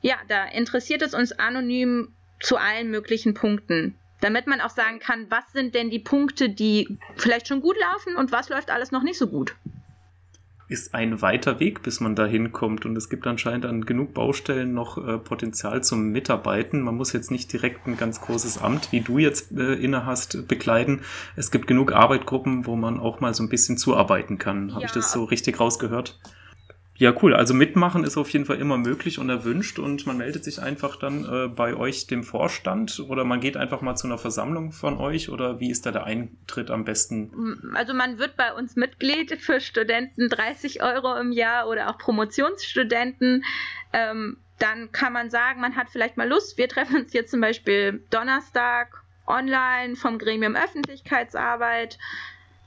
ja, da interessiert es uns anonym zu allen möglichen Punkten, damit man auch sagen kann, was sind denn die Punkte, die vielleicht schon gut laufen und was läuft alles noch nicht so gut ist ein weiter Weg, bis man da hinkommt. Und es gibt anscheinend an genug Baustellen noch äh, Potenzial zum Mitarbeiten. Man muss jetzt nicht direkt ein ganz großes Amt, wie du jetzt äh, inne hast, bekleiden. Es gibt genug Arbeitgruppen, wo man auch mal so ein bisschen zuarbeiten kann. Habe ja. ich das so richtig rausgehört? Ja, cool. Also mitmachen ist auf jeden Fall immer möglich und erwünscht und man meldet sich einfach dann äh, bei euch, dem Vorstand, oder man geht einfach mal zu einer Versammlung von euch oder wie ist da der Eintritt am besten? Also man wird bei uns Mitglied für Studenten 30 Euro im Jahr oder auch Promotionsstudenten. Ähm, dann kann man sagen, man hat vielleicht mal Lust. Wir treffen uns jetzt zum Beispiel Donnerstag online vom Gremium Öffentlichkeitsarbeit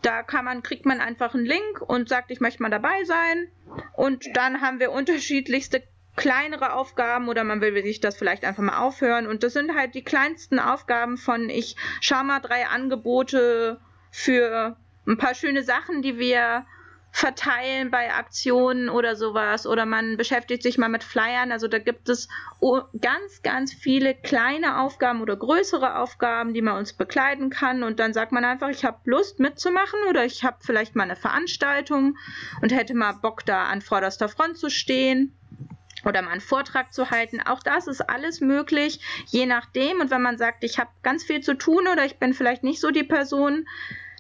da kann man, kriegt man einfach einen Link und sagt, ich möchte mal dabei sein. Und dann haben wir unterschiedlichste kleinere Aufgaben oder man will sich das vielleicht einfach mal aufhören. Und das sind halt die kleinsten Aufgaben von, ich schau mal drei Angebote für ein paar schöne Sachen, die wir verteilen bei Aktionen oder sowas oder man beschäftigt sich mal mit Flyern. Also da gibt es ganz, ganz viele kleine Aufgaben oder größere Aufgaben, die man uns bekleiden kann und dann sagt man einfach, ich habe Lust mitzumachen oder ich habe vielleicht mal eine Veranstaltung und hätte mal Bock da an vorderster Front zu stehen oder mal einen Vortrag zu halten. Auch das ist alles möglich, je nachdem. Und wenn man sagt, ich habe ganz viel zu tun oder ich bin vielleicht nicht so die Person,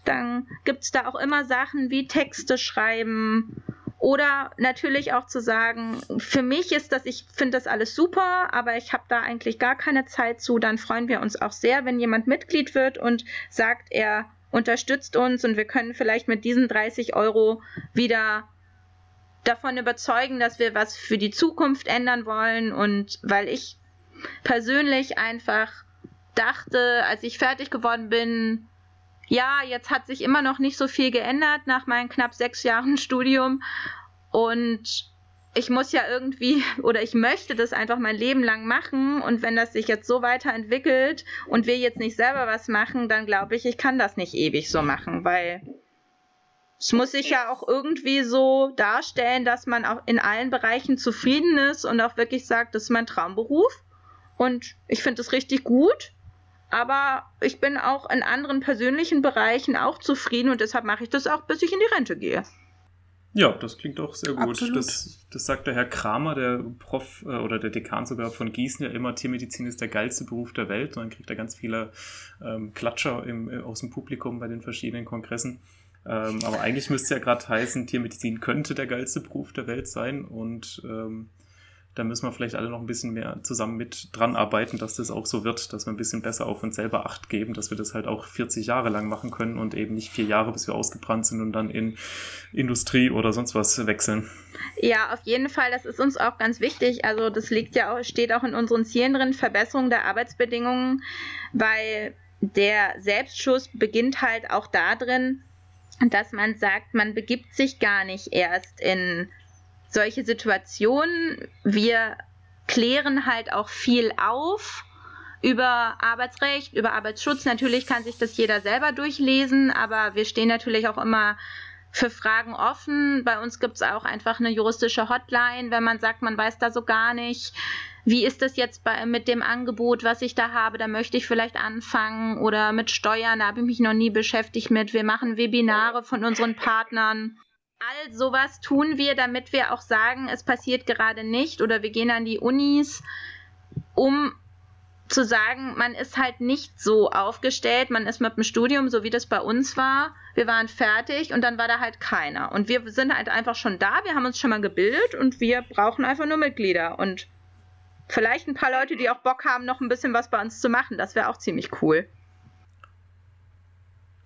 dann gibt es da auch immer Sachen wie Texte schreiben oder natürlich auch zu sagen, für mich ist das, ich finde das alles super, aber ich habe da eigentlich gar keine Zeit zu. Dann freuen wir uns auch sehr, wenn jemand Mitglied wird und sagt, er unterstützt uns und wir können vielleicht mit diesen 30 Euro wieder davon überzeugen, dass wir was für die Zukunft ändern wollen. Und weil ich persönlich einfach dachte, als ich fertig geworden bin, ja, jetzt hat sich immer noch nicht so viel geändert nach meinen knapp sechs Jahren Studium. Und ich muss ja irgendwie oder ich möchte das einfach mein Leben lang machen. Und wenn das sich jetzt so weiterentwickelt und wir jetzt nicht selber was machen, dann glaube ich, ich kann das nicht ewig so machen, weil es muss sich ja auch irgendwie so darstellen, dass man auch in allen Bereichen zufrieden ist und auch wirklich sagt, das ist mein Traumberuf. Und ich finde es richtig gut aber ich bin auch in anderen persönlichen Bereichen auch zufrieden und deshalb mache ich das auch, bis ich in die Rente gehe. Ja, das klingt auch sehr gut. Das, das sagt der Herr Kramer, der Prof äh, oder der Dekan sogar von Gießen, ja immer, Tiermedizin ist der geilste Beruf der Welt. Und dann kriegt er ganz viele ähm, Klatscher im, äh, aus dem Publikum bei den verschiedenen Kongressen. Ähm, aber eigentlich müsste es ja gerade heißen, Tiermedizin könnte der geilste Beruf der Welt sein. Und ähm, da müssen wir vielleicht alle noch ein bisschen mehr zusammen mit dran arbeiten, dass das auch so wird, dass wir ein bisschen besser auf uns selber Acht geben, dass wir das halt auch 40 Jahre lang machen können und eben nicht vier Jahre, bis wir ausgebrannt sind und dann in Industrie oder sonst was wechseln. Ja, auf jeden Fall, das ist uns auch ganz wichtig. Also das liegt ja auch, steht auch in unseren Zielen drin, Verbesserung der Arbeitsbedingungen, weil der Selbstschuss beginnt halt auch da drin, dass man sagt, man begibt sich gar nicht erst in solche Situationen. Wir klären halt auch viel auf über Arbeitsrecht, über Arbeitsschutz. Natürlich kann sich das jeder selber durchlesen, aber wir stehen natürlich auch immer für Fragen offen. Bei uns gibt es auch einfach eine juristische Hotline, wenn man sagt, man weiß da so gar nicht. Wie ist das jetzt bei, mit dem Angebot, was ich da habe? Da möchte ich vielleicht anfangen oder mit Steuern, da habe ich mich noch nie beschäftigt mit. Wir machen Webinare von unseren Partnern all sowas tun wir, damit wir auch sagen, es passiert gerade nicht oder wir gehen an die Unis, um zu sagen, man ist halt nicht so aufgestellt, man ist mit dem Studium, so wie das bei uns war, wir waren fertig und dann war da halt keiner. Und wir sind halt einfach schon da, wir haben uns schon mal gebildet und wir brauchen einfach nur Mitglieder und vielleicht ein paar Leute, die auch Bock haben, noch ein bisschen was bei uns zu machen. Das wäre auch ziemlich cool.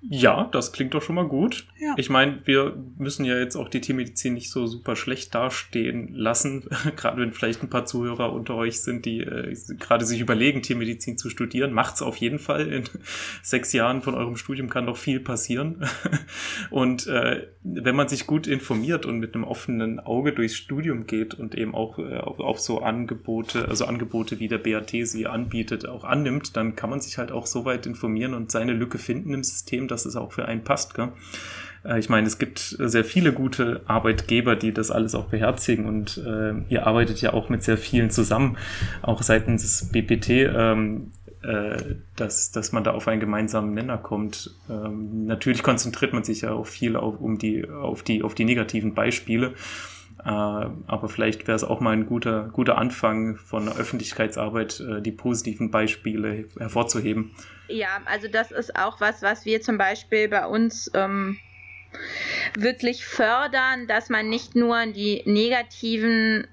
Ja, das klingt doch schon mal gut. Ja. Ich meine, wir müssen ja jetzt auch die Tiermedizin nicht so super schlecht dastehen lassen, gerade wenn vielleicht ein paar Zuhörer unter euch sind, die äh, gerade sich überlegen, Tiermedizin zu studieren. Macht's auf jeden Fall. In sechs Jahren von eurem Studium kann doch viel passieren. und äh, wenn man sich gut informiert und mit einem offenen Auge durchs Studium geht und eben auch äh, auf, auf so Angebote, also Angebote wie der BAT sie anbietet, auch annimmt, dann kann man sich halt auch so weit informieren und seine Lücke finden im System, dass es auch für einen passt. Gell? Äh, ich meine, es gibt sehr viele gute Arbeitgeber, die das alles auch beherzigen und äh, ihr arbeitet ja auch mit sehr vielen zusammen, auch seitens des BPT, ähm, äh, dass, dass man da auf einen gemeinsamen Nenner kommt. Ähm, natürlich konzentriert man sich ja auch viel auf, um die, auf, die, auf die negativen Beispiele. Äh, aber vielleicht wäre es auch mal ein guter, guter Anfang von der Öffentlichkeitsarbeit, äh, die positiven Beispiele hervorzuheben. Ja, also das ist auch was, was wir zum Beispiel bei uns ähm, wirklich fördern, dass man nicht nur die negativen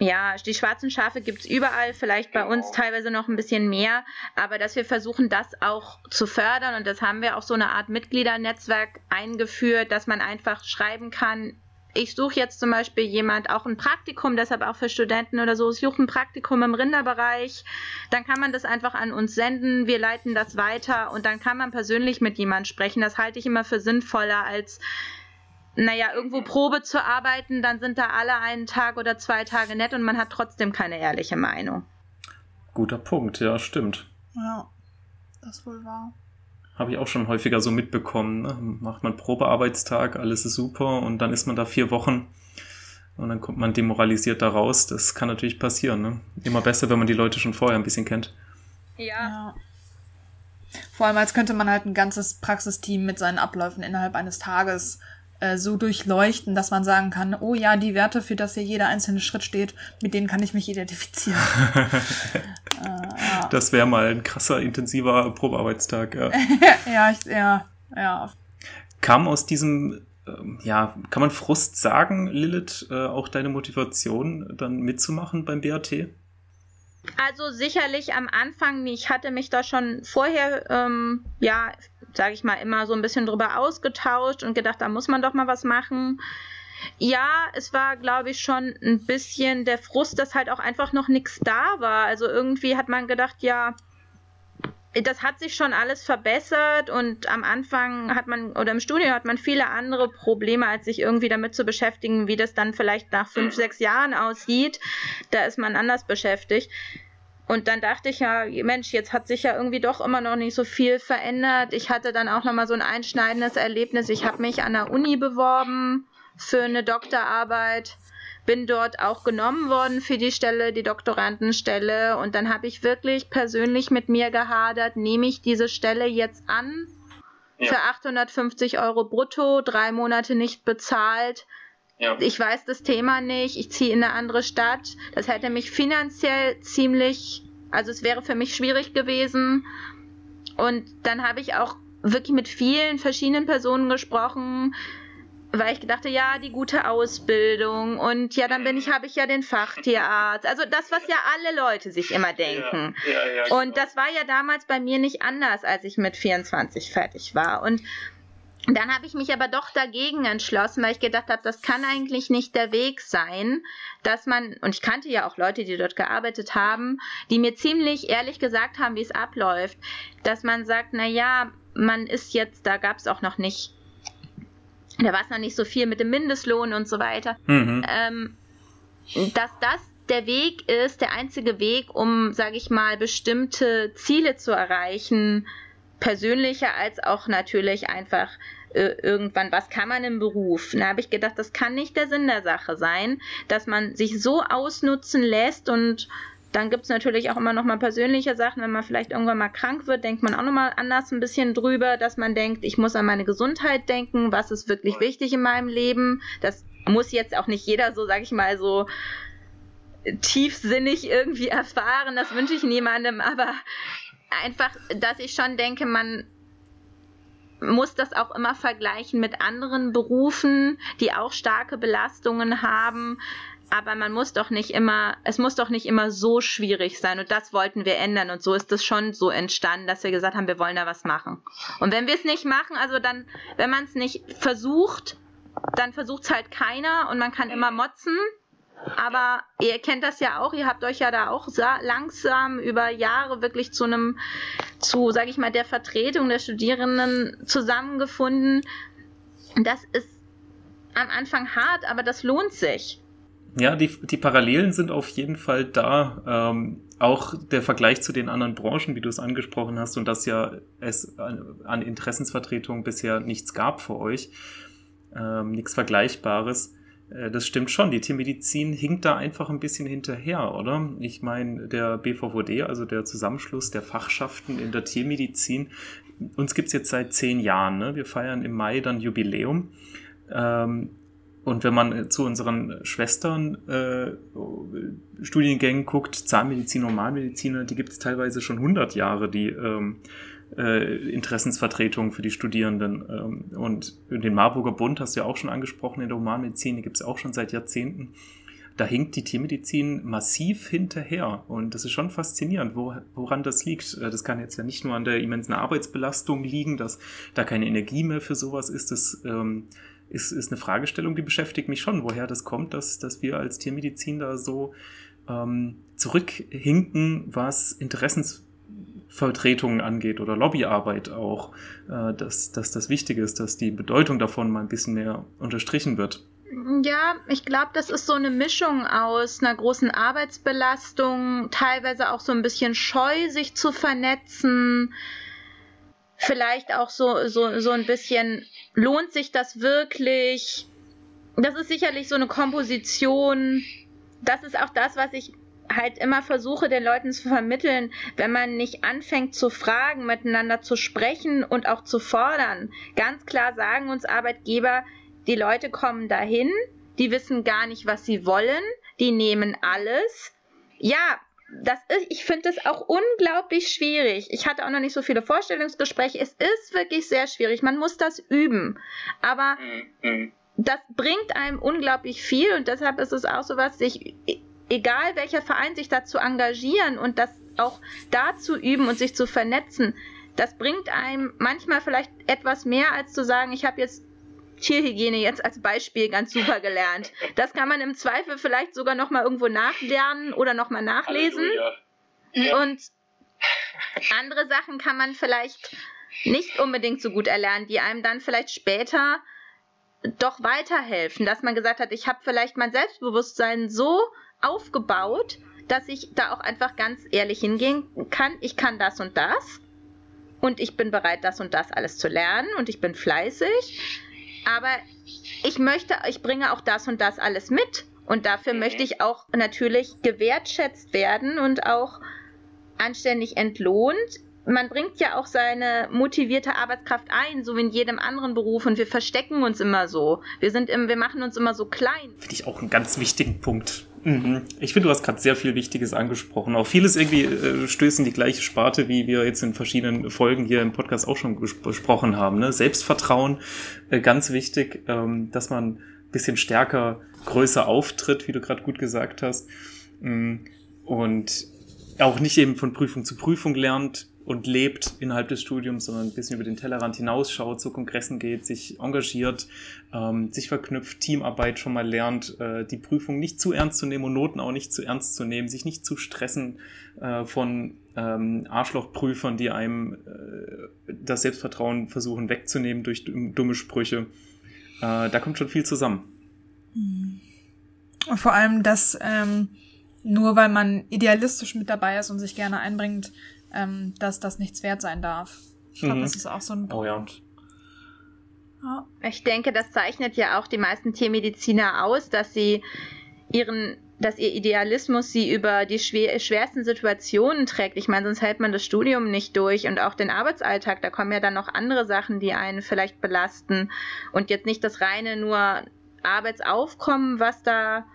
ja, die schwarzen Schafe gibt es überall, vielleicht bei uns teilweise noch ein bisschen mehr, aber dass wir versuchen, das auch zu fördern und das haben wir auch so eine Art Mitgliedernetzwerk eingeführt, dass man einfach schreiben kann, ich suche jetzt zum Beispiel jemand, auch ein Praktikum, deshalb auch für Studenten oder so, ich suche ein Praktikum im Rinderbereich, dann kann man das einfach an uns senden, wir leiten das weiter und dann kann man persönlich mit jemand sprechen. Das halte ich immer für sinnvoller als naja, irgendwo Probe zu arbeiten, dann sind da alle einen Tag oder zwei Tage nett und man hat trotzdem keine ehrliche Meinung. Guter Punkt, ja, stimmt. Ja, das wohl wahr. Habe ich auch schon häufiger so mitbekommen. Ne? Macht man Probearbeitstag, alles ist super und dann ist man da vier Wochen und dann kommt man demoralisiert da raus. Das kann natürlich passieren. Ne? Immer besser, wenn man die Leute schon vorher ein bisschen kennt. Ja. ja. Vor allem, als könnte man halt ein ganzes Praxisteam mit seinen Abläufen innerhalb eines Tages äh, so durchleuchten, dass man sagen kann, oh ja, die Werte, für das hier jeder einzelne Schritt steht, mit denen kann ich mich identifizieren. äh, Das wäre mal ein krasser, intensiver Probearbeitstag. Ja, ja, ich, ja, ja. Kam aus diesem, ähm, ja, kann man Frust sagen, Lilith, äh, auch deine Motivation dann mitzumachen beim BAT? Also sicherlich am Anfang, ich hatte mich da schon vorher, ähm, ja, sage ich mal, immer so ein bisschen drüber ausgetauscht und gedacht, da muss man doch mal was machen. Ja, es war, glaube ich, schon ein bisschen der Frust, dass halt auch einfach noch nichts da war. Also irgendwie hat man gedacht, ja, das hat sich schon alles verbessert und am Anfang hat man oder im Studio hat man viele andere Probleme, als sich irgendwie damit zu beschäftigen, wie das dann vielleicht nach fünf, sechs Jahren aussieht. Da ist man anders beschäftigt. Und dann dachte ich ja, Mensch, jetzt hat sich ja irgendwie doch immer noch nicht so viel verändert. Ich hatte dann auch nochmal so ein einschneidendes Erlebnis. Ich habe mich an der Uni beworben für eine Doktorarbeit, bin dort auch genommen worden für die Stelle, die Doktorandenstelle. Und dann habe ich wirklich persönlich mit mir gehadert, nehme ich diese Stelle jetzt an ja. für 850 Euro brutto, drei Monate nicht bezahlt. Ja. Ich weiß das Thema nicht, ich ziehe in eine andere Stadt. Das hätte mich finanziell ziemlich, also es wäre für mich schwierig gewesen. Und dann habe ich auch wirklich mit vielen verschiedenen Personen gesprochen, weil ich gedachte, ja, die gute Ausbildung und ja, dann bin ich, habe ich ja den Fachtierarzt. Also das, was ja alle Leute sich immer denken. Ja, ja, ja, und genau. das war ja damals bei mir nicht anders, als ich mit 24 fertig war. Und dann habe ich mich aber doch dagegen entschlossen, weil ich gedacht habe, das kann eigentlich nicht der Weg sein, dass man, und ich kannte ja auch Leute, die dort gearbeitet haben, die mir ziemlich ehrlich gesagt haben, wie es abläuft, dass man sagt, na ja, man ist jetzt, da gab es auch noch nicht, da war es noch nicht so viel mit dem Mindestlohn und so weiter, mhm. ähm, dass das der Weg ist, der einzige Weg, um, sage ich mal, bestimmte Ziele zu erreichen, persönlicher als auch natürlich einfach äh, irgendwann, was kann man im Beruf? Da habe ich gedacht, das kann nicht der Sinn der Sache sein, dass man sich so ausnutzen lässt und Dann gibt es natürlich auch immer noch mal persönliche Sachen. Wenn man vielleicht irgendwann mal krank wird, denkt man auch noch mal anders ein bisschen drüber, dass man denkt, ich muss an meine Gesundheit denken, was ist wirklich wichtig in meinem Leben. Das muss jetzt auch nicht jeder so, sag ich mal, so tiefsinnig irgendwie erfahren. Das wünsche ich niemandem, aber einfach, dass ich schon denke, man muss das auch immer vergleichen mit anderen Berufen, die auch starke Belastungen haben. Aber man muss doch nicht immer, es muss doch nicht immer so schwierig sein. Und das wollten wir ändern. Und so ist es schon so entstanden, dass wir gesagt haben, wir wollen da was machen. Und wenn wir es nicht machen, also dann, wenn man es nicht versucht, dann versucht es halt keiner und man kann immer motzen. Aber ihr kennt das ja auch, ihr habt euch ja da auch langsam über Jahre wirklich zu einem, zu, sag ich mal, der Vertretung der Studierenden zusammengefunden. Das ist am Anfang hart, aber das lohnt sich. Ja, die, die Parallelen sind auf jeden Fall da. Ähm, auch der Vergleich zu den anderen Branchen, wie du es angesprochen hast, und dass ja es an, an Interessensvertretung bisher nichts gab für euch, ähm, nichts Vergleichbares. Äh, das stimmt schon. Die Tiermedizin hinkt da einfach ein bisschen hinterher, oder? Ich meine, der BVVD, also der Zusammenschluss der Fachschaften in der Tiermedizin, uns gibt's jetzt seit zehn Jahren. Ne? Wir feiern im Mai dann Jubiläum. Ähm, und wenn man zu unseren Schwestern äh, Studiengängen guckt, Zahnmedizin, Normalmediziner, die gibt es teilweise schon 100 Jahre, die ähm, äh, Interessensvertretung für die Studierenden. Ähm, und den Marburger Bund hast du ja auch schon angesprochen in der Humanmedizin, die gibt es auch schon seit Jahrzehnten. Da hinkt die Tiermedizin massiv hinterher. Und das ist schon faszinierend, wo, woran das liegt. Äh, das kann jetzt ja nicht nur an der immensen Arbeitsbelastung liegen, dass da keine Energie mehr für sowas ist. Das ähm, ist, ist eine Fragestellung, die beschäftigt mich schon, woher das kommt, dass, dass wir als Tiermedizin da so ähm, zurückhinken, was Interessens Vertretungen angeht oder Lobbyarbeit auch, äh, dass, dass das wichtig ist, dass die Bedeutung davon mal ein bisschen mehr unterstrichen wird. Ja, ich glaube, das ist so eine Mischung aus einer großen Arbeitsbelastung, teilweise auch so ein bisschen scheu, sich zu vernetzen, vielleicht auch so, so, so ein bisschen, lohnt sich das wirklich? Das ist sicherlich so eine Komposition. Das ist auch das, was ich halt immer versuche, den Leuten zu vermitteln, wenn man nicht anfängt zu fragen, miteinander zu sprechen und auch zu fordern. Ganz klar sagen uns Arbeitgeber, die Leute kommen dahin, die wissen gar nicht, was sie wollen, die nehmen alles. Ja, das ist, ich finde es auch unglaublich schwierig. Ich hatte auch noch nicht so viele Vorstellungsgespräche. Es ist wirklich sehr schwierig. Man muss das üben. Aber mhm. das bringt einem unglaublich viel und deshalb ist es auch so was, sich egal welcher Verein sich dazu engagieren und das auch dazu üben und sich zu vernetzen, das bringt einem manchmal vielleicht etwas mehr, als zu sagen, ich habe jetzt Tierhygiene jetzt als Beispiel ganz super gelernt. Das kann man im Zweifel vielleicht sogar noch mal irgendwo nachlernen oder noch mal nachlesen. Ja. Und andere Sachen kann man vielleicht nicht unbedingt so gut erlernen, die einem dann vielleicht später doch weiterhelfen, dass man gesagt hat, ich habe vielleicht mein Selbstbewusstsein so aufgebaut, dass ich da auch einfach ganz ehrlich hingehen kann. Ich kann das und das und ich bin bereit, das und das alles zu lernen und ich bin fleißig. Aber ich möchte, ich bringe auch das und das alles mit. Und dafür mhm. möchte ich auch natürlich gewertschätzt werden und auch anständig entlohnt man bringt ja auch seine motivierte Arbeitskraft ein, so wie in jedem anderen Beruf und wir verstecken uns immer so. Wir sind im, wir machen uns immer so klein. Finde ich auch einen ganz wichtigen Punkt. Mhm. Ich finde, du hast gerade sehr viel Wichtiges angesprochen. Auch vieles irgendwie äh, stößt in die gleiche Sparte, wie wir jetzt in verschiedenen Folgen hier im Podcast auch schon besprochen haben. Ne? Selbstvertrauen, äh, ganz wichtig, ähm, dass man ein bisschen stärker, größer auftritt, wie du gerade gut gesagt hast. Mhm. Und auch nicht eben von Prüfung zu Prüfung lernt, und lebt innerhalb des Studiums, sondern ein bisschen über den Tellerrand hinausschaut, zu Kongressen geht, sich engagiert, ähm, sich verknüpft, Teamarbeit schon mal lernt, äh, die Prüfung nicht zu ernst zu nehmen und Noten auch nicht zu ernst zu nehmen, sich nicht zu stressen äh, von ähm, Arschlochprüfern, die einem äh, das Selbstvertrauen versuchen wegzunehmen durch dumme Sprüche. Äh, da kommt schon viel zusammen. Vor allem, dass ähm, nur weil man idealistisch mit dabei ist und sich gerne einbringt, ähm, dass das nichts wert sein darf. Ich glaube, mhm. das ist auch so ein Punkt. Oh ja. Ja. Ich denke, das zeichnet ja auch die meisten Tiermediziner aus, dass sie ihren dass ihr Idealismus sie über die schwer, schwersten Situationen trägt. Ich meine, sonst hält man das Studium nicht durch und auch den Arbeitsalltag. Da kommen ja dann noch andere Sachen, die einen vielleicht belasten und jetzt nicht das reine nur Arbeitsaufkommen, was da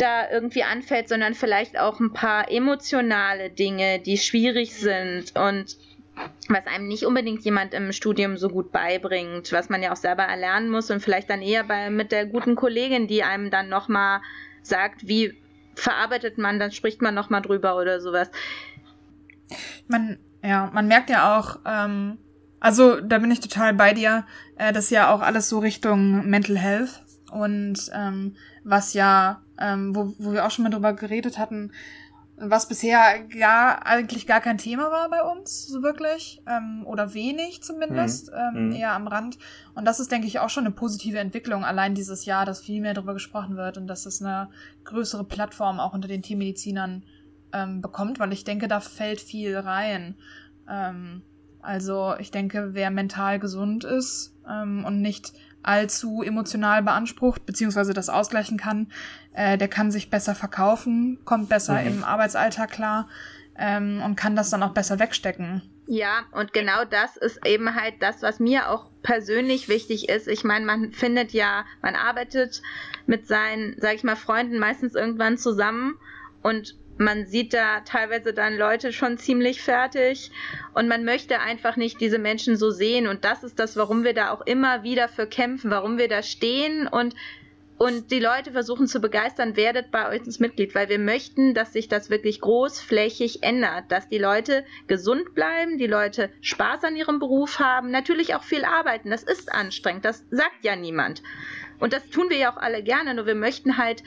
da irgendwie anfällt, sondern vielleicht auch ein paar emotionale Dinge, die schwierig sind und was einem nicht unbedingt jemand im Studium so gut beibringt, was man ja auch selber erlernen muss und vielleicht dann eher bei mit der guten Kollegin, die einem dann nochmal sagt, wie verarbeitet man, dann spricht man nochmal drüber oder sowas. Man, ja, man merkt ja auch, ähm, also da bin ich total bei dir, äh, das ist ja auch alles so Richtung Mental Health und ähm, was ja, ähm, wo, wo wir auch schon mal drüber geredet hatten, was bisher gar eigentlich gar kein Thema war bei uns, so wirklich, ähm, oder wenig zumindest, mhm. Ähm, mhm. eher am Rand. Und das ist, denke ich, auch schon eine positive Entwicklung, allein dieses Jahr, dass viel mehr darüber gesprochen wird und dass es eine größere Plattform auch unter den Tiermedizinern ähm, bekommt, weil ich denke, da fällt viel rein. Ähm, also ich denke, wer mental gesund ist ähm, und nicht allzu emotional beansprucht, beziehungsweise das ausgleichen kann, äh, der kann sich besser verkaufen, kommt besser mhm. im Arbeitsalltag klar ähm, und kann das dann auch besser wegstecken. Ja, und genau das ist eben halt das, was mir auch persönlich wichtig ist. Ich meine, man findet ja, man arbeitet mit seinen, sag ich mal, Freunden meistens irgendwann zusammen und man sieht da teilweise dann Leute schon ziemlich fertig und man möchte einfach nicht diese Menschen so sehen und das ist das, warum wir da auch immer wieder für kämpfen, warum wir da stehen und und die Leute versuchen zu begeistern, werdet bei uns Mitglied, weil wir möchten, dass sich das wirklich großflächig ändert, dass die Leute gesund bleiben, die Leute Spaß an ihrem Beruf haben, natürlich auch viel arbeiten. Das ist anstrengend, das sagt ja niemand. Und das tun wir ja auch alle gerne, nur wir möchten halt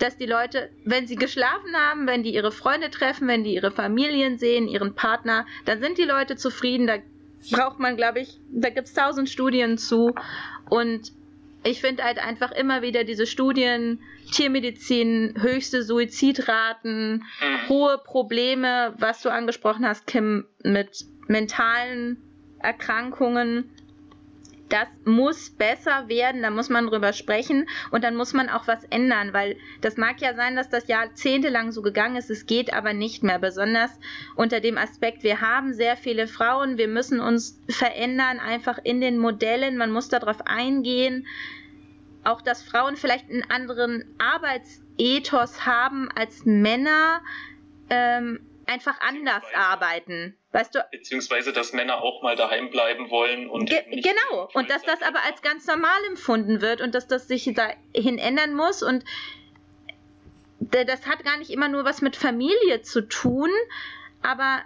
dass die Leute, wenn sie geschlafen haben, wenn die ihre Freunde treffen, wenn die ihre Familien sehen, ihren Partner, dann sind die Leute zufrieden. Da braucht man, glaube ich, da gibt es tausend Studien zu. Und ich finde halt einfach immer wieder diese Studien, Tiermedizin, höchste Suizidraten, hohe Probleme, was du angesprochen hast, Kim, mit mentalen Erkrankungen das muss besser werden, da muss man drüber sprechen und dann muss man auch was ändern, weil das mag ja sein, dass das jahrzehntelang so gegangen ist, es geht aber nicht mehr, besonders unter dem Aspekt, wir haben sehr viele Frauen, wir müssen uns verändern, einfach in den Modellen, man muss darauf eingehen, auch dass Frauen vielleicht einen anderen Arbeitsethos haben als Männer, ähm, einfach anders arbeiten. Weißt du? Beziehungsweise, dass Männer auch mal daheim bleiben wollen und. Ge genau, und dass das aber als ganz normal empfunden wird und dass das sich dahin ändern muss und das hat gar nicht immer nur was mit Familie zu tun, aber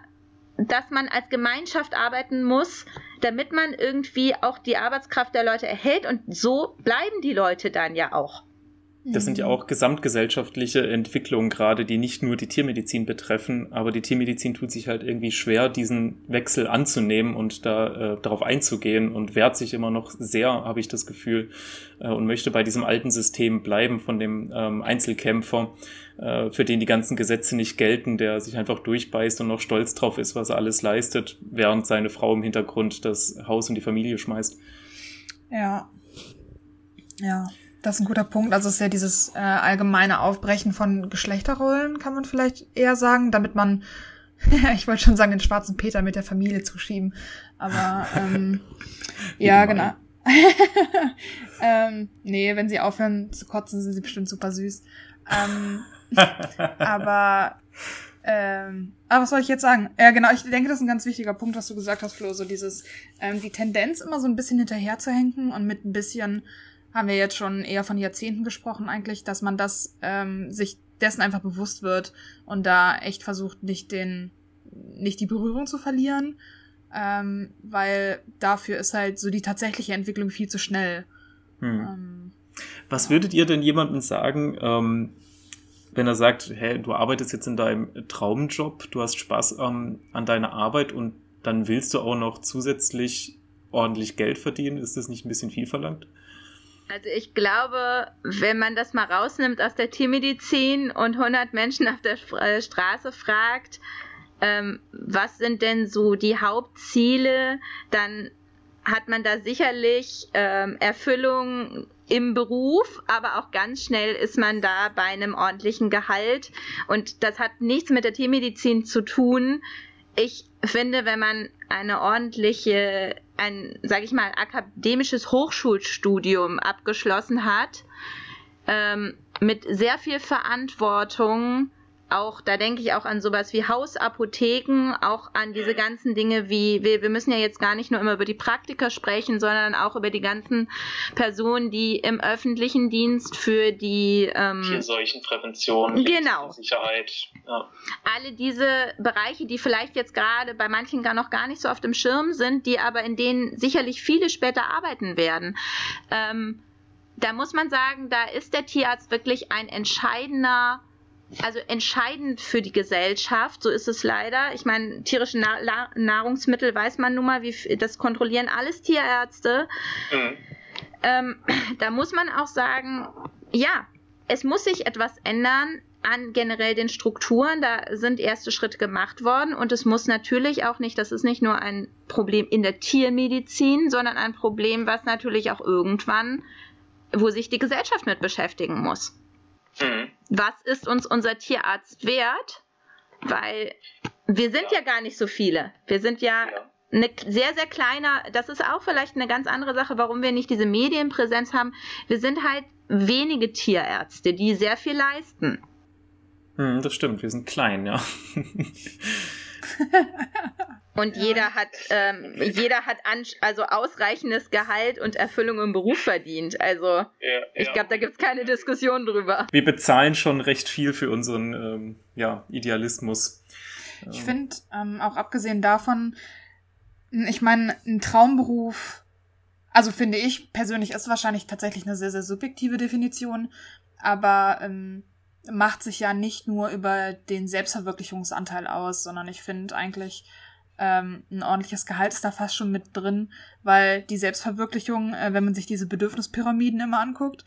dass man als Gemeinschaft arbeiten muss, damit man irgendwie auch die Arbeitskraft der Leute erhält und so bleiben die Leute dann ja auch. Das sind ja mhm. auch gesamtgesellschaftliche Entwicklungen gerade, die nicht nur die Tiermedizin betreffen, aber die Tiermedizin tut sich halt irgendwie schwer, diesen Wechsel anzunehmen und da äh, darauf einzugehen und wehrt sich immer noch sehr, habe ich das Gefühl, äh, und möchte bei diesem alten System bleiben von dem ähm, Einzelkämpfer, äh, für den die ganzen Gesetze nicht gelten, der sich einfach durchbeißt und noch stolz drauf ist, was er alles leistet, während seine Frau im Hintergrund das Haus und die Familie schmeißt. Ja. Ja. Das ist ein guter Punkt. Also es ist ja dieses äh, allgemeine Aufbrechen von Geschlechterrollen, kann man vielleicht eher sagen, damit man, ich wollte schon sagen, den schwarzen Peter mit der Familie zuschieben. Aber ähm, ja, genau. ähm, nee, wenn sie aufhören zu kotzen, sind sie bestimmt super süß. Ähm, aber ähm, aber was soll ich jetzt sagen? Ja, genau, ich denke, das ist ein ganz wichtiger Punkt, was du gesagt hast, Flo. So dieses, ähm, die Tendenz immer so ein bisschen hinterher zu hängen und mit ein bisschen haben wir jetzt schon eher von Jahrzehnten gesprochen eigentlich, dass man das ähm, sich dessen einfach bewusst wird und da echt versucht, nicht den, nicht die Berührung zu verlieren, ähm, weil dafür ist halt so die tatsächliche Entwicklung viel zu schnell. Hm. Ähm, Was ja. würdet ihr denn jemandem sagen, ähm, wenn er sagt, hey, du arbeitest jetzt in deinem Traumjob, du hast Spaß an deiner Arbeit und dann willst du auch noch zusätzlich ordentlich Geld verdienen? Ist das nicht ein bisschen viel verlangt? Also ich glaube, wenn man das mal rausnimmt aus der Tiermedizin und 100 Menschen auf der äh, Straße fragt, ähm, was sind denn so die Hauptziele, dann hat man da sicherlich ähm, Erfüllung im Beruf, aber auch ganz schnell ist man da bei einem ordentlichen Gehalt. Und das hat nichts mit der Tiermedizin zu tun. Ich finde, wenn man eine ordentliche, ein, sage ich mal, akademisches Hochschulstudium abgeschlossen hat, ähm, mit sehr viel Verantwortung, auch, da denke ich auch an sowas wie Hausapotheken, auch an diese ganzen Dinge wie, wir, wir müssen ja jetzt gar nicht nur immer über die Praktiker sprechen, sondern auch über die ganzen Personen, die im öffentlichen Dienst für die ähm, Tierseuchenprävention, genau. Sicherheit. Ja. Alle diese Bereiche, die vielleicht jetzt gerade bei manchen gar noch gar nicht so auf dem Schirm sind, die aber in denen sicherlich viele später arbeiten werden. Ähm, da muss man sagen, da ist der Tierarzt wirklich ein entscheidender also entscheidend für die Gesellschaft, so ist es leider. Ich meine, tierische Na Nahrungsmittel weiß man nun mal, wie das kontrollieren alles Tierärzte. Mhm. Ähm, da muss man auch sagen, ja, es muss sich etwas ändern an generell den Strukturen. Da sind erste Schritte gemacht worden und es muss natürlich auch nicht, das ist nicht nur ein Problem in der Tiermedizin, sondern ein Problem, was natürlich auch irgendwann, wo sich die Gesellschaft mit beschäftigen muss. Mhm. Was ist uns unser Tierarzt wert? Weil wir sind ja, ja gar nicht so viele. Wir sind ja, ja eine sehr, sehr kleiner, das ist auch vielleicht eine ganz andere Sache, warum wir nicht diese Medienpräsenz haben. Wir sind halt wenige Tierärzte, die sehr viel leisten. Hm, das stimmt, wir sind klein, ja. Und jeder hat, ähm, jeder hat also ausreichendes Gehalt und Erfüllung im Beruf verdient. Also ja, ich glaube, da gibt es keine Diskussion drüber. Wir bezahlen schon recht viel für unseren ähm, ja, Idealismus. Ich finde, ähm, auch abgesehen davon, ich meine, ein Traumberuf, also finde ich persönlich, ist wahrscheinlich tatsächlich eine sehr, sehr subjektive Definition, aber ähm, macht sich ja nicht nur über den Selbstverwirklichungsanteil aus, sondern ich finde eigentlich, ähm, ein ordentliches Gehalt ist da fast schon mit drin, weil die Selbstverwirklichung, äh, wenn man sich diese Bedürfnispyramiden immer anguckt,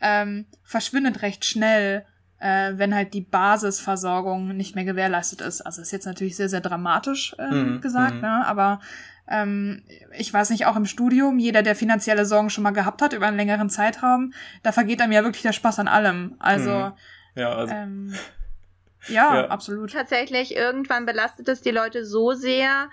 ähm, verschwindet recht schnell, äh, wenn halt die Basisversorgung nicht mehr gewährleistet ist. Also ist jetzt natürlich sehr, sehr dramatisch äh, mhm. gesagt, mhm. ne? aber ähm, ich weiß nicht, auch im Studium, jeder, der finanzielle Sorgen schon mal gehabt hat über einen längeren Zeitraum, da vergeht einem ja wirklich der Spaß an allem. Also, mhm. ja, also ähm, ja, ja, absolut. Tatsächlich, irgendwann belastet es die Leute so sehr.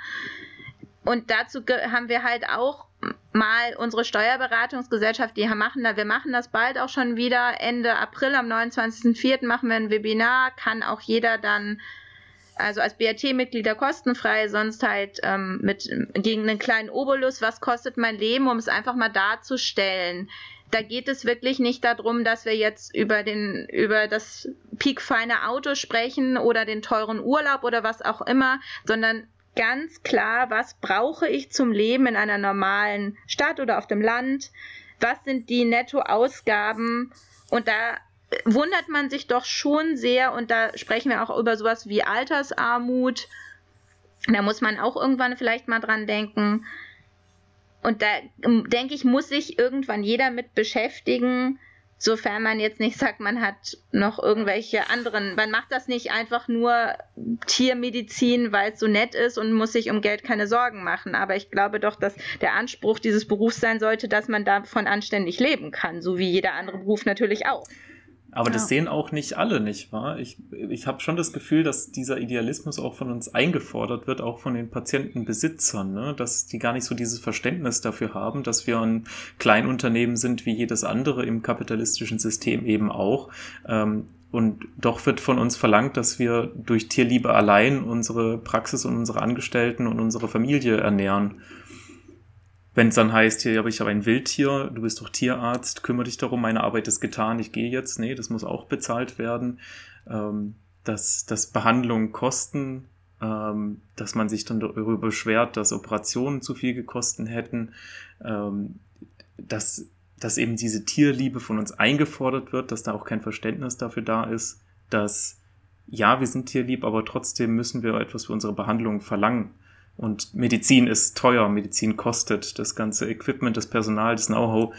Und dazu haben wir halt auch mal unsere Steuerberatungsgesellschaft, die machen da, wir machen das bald auch schon wieder. Ende April, am 29.04. machen wir ein Webinar, kann auch jeder dann, also als BRT-Mitglieder kostenfrei, sonst halt ähm, mit gegen einen kleinen Obolus, was kostet mein Leben, um es einfach mal darzustellen da geht es wirklich nicht darum, dass wir jetzt über den, über das piekfeine Auto sprechen oder den teuren Urlaub oder was auch immer, sondern ganz klar, was brauche ich zum Leben in einer normalen Stadt oder auf dem Land? Was sind die Nettoausgaben? Und da wundert man sich doch schon sehr, und da sprechen wir auch über sowas wie Altersarmut. Da muss man auch irgendwann vielleicht mal dran denken. Und da ähm, denke ich, muss sich irgendwann jeder mit beschäftigen, sofern man jetzt nicht sagt, man hat noch irgendwelche anderen, man macht das nicht einfach nur Tiermedizin, weil es so nett ist und muss sich um Geld keine Sorgen machen. Aber ich glaube doch, dass der Anspruch dieses Berufs sein sollte, dass man davon anständig leben kann, so wie jeder andere Beruf natürlich auch. Aber ja. das sehen auch nicht alle, nicht wahr? Ich, ich habe schon das Gefühl, dass dieser Idealismus auch von uns eingefordert wird, auch von den Patientenbesitzern, ne? dass die gar nicht so dieses Verständnis dafür haben, dass wir ein Kleinunternehmen sind wie jedes andere im kapitalistischen System eben auch. Ähm, und doch wird von uns verlangt, dass wir durch Tierliebe allein unsere Praxis und unsere Angestellten und unsere Familie ernähren wenn es dann heißt, hier habe ich aber ein Wildtier, du bist doch Tierarzt, kümmere dich darum, meine Arbeit ist getan, ich gehe jetzt. Nee, das muss auch bezahlt werden. Ähm, dass, dass Behandlungen kosten, ähm, dass man sich dann darüber beschwert, dass Operationen zu viel gekostet hätten, ähm, dass, dass eben diese Tierliebe von uns eingefordert wird, dass da auch kein Verständnis dafür da ist, dass ja, wir sind tierlieb, aber trotzdem müssen wir etwas für unsere Behandlung verlangen. Und Medizin ist teuer, Medizin kostet das ganze Equipment, das Personal, das Know-how.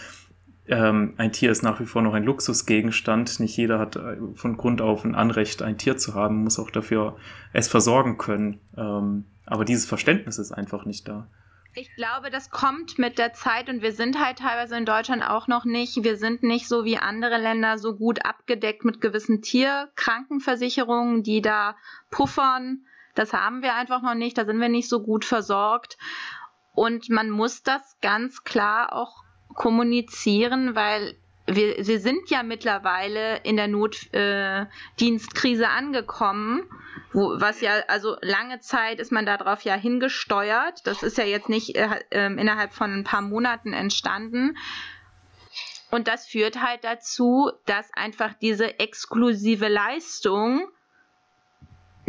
Ähm, ein Tier ist nach wie vor noch ein Luxusgegenstand. Nicht jeder hat äh, von Grund auf ein Anrecht, ein Tier zu haben, muss auch dafür es versorgen können. Ähm, aber dieses Verständnis ist einfach nicht da. Ich glaube, das kommt mit der Zeit und wir sind halt teilweise in Deutschland auch noch nicht. Wir sind nicht so wie andere Länder so gut abgedeckt mit gewissen Tierkrankenversicherungen, die da puffern. Das haben wir einfach noch nicht. Da sind wir nicht so gut versorgt. Und man muss das ganz klar auch kommunizieren, weil wir, wir sind ja mittlerweile in der Notdienstkrise äh, angekommen, wo, was ja, also lange Zeit ist man darauf ja hingesteuert. Das ist ja jetzt nicht äh, äh, innerhalb von ein paar Monaten entstanden. Und das führt halt dazu, dass einfach diese exklusive Leistung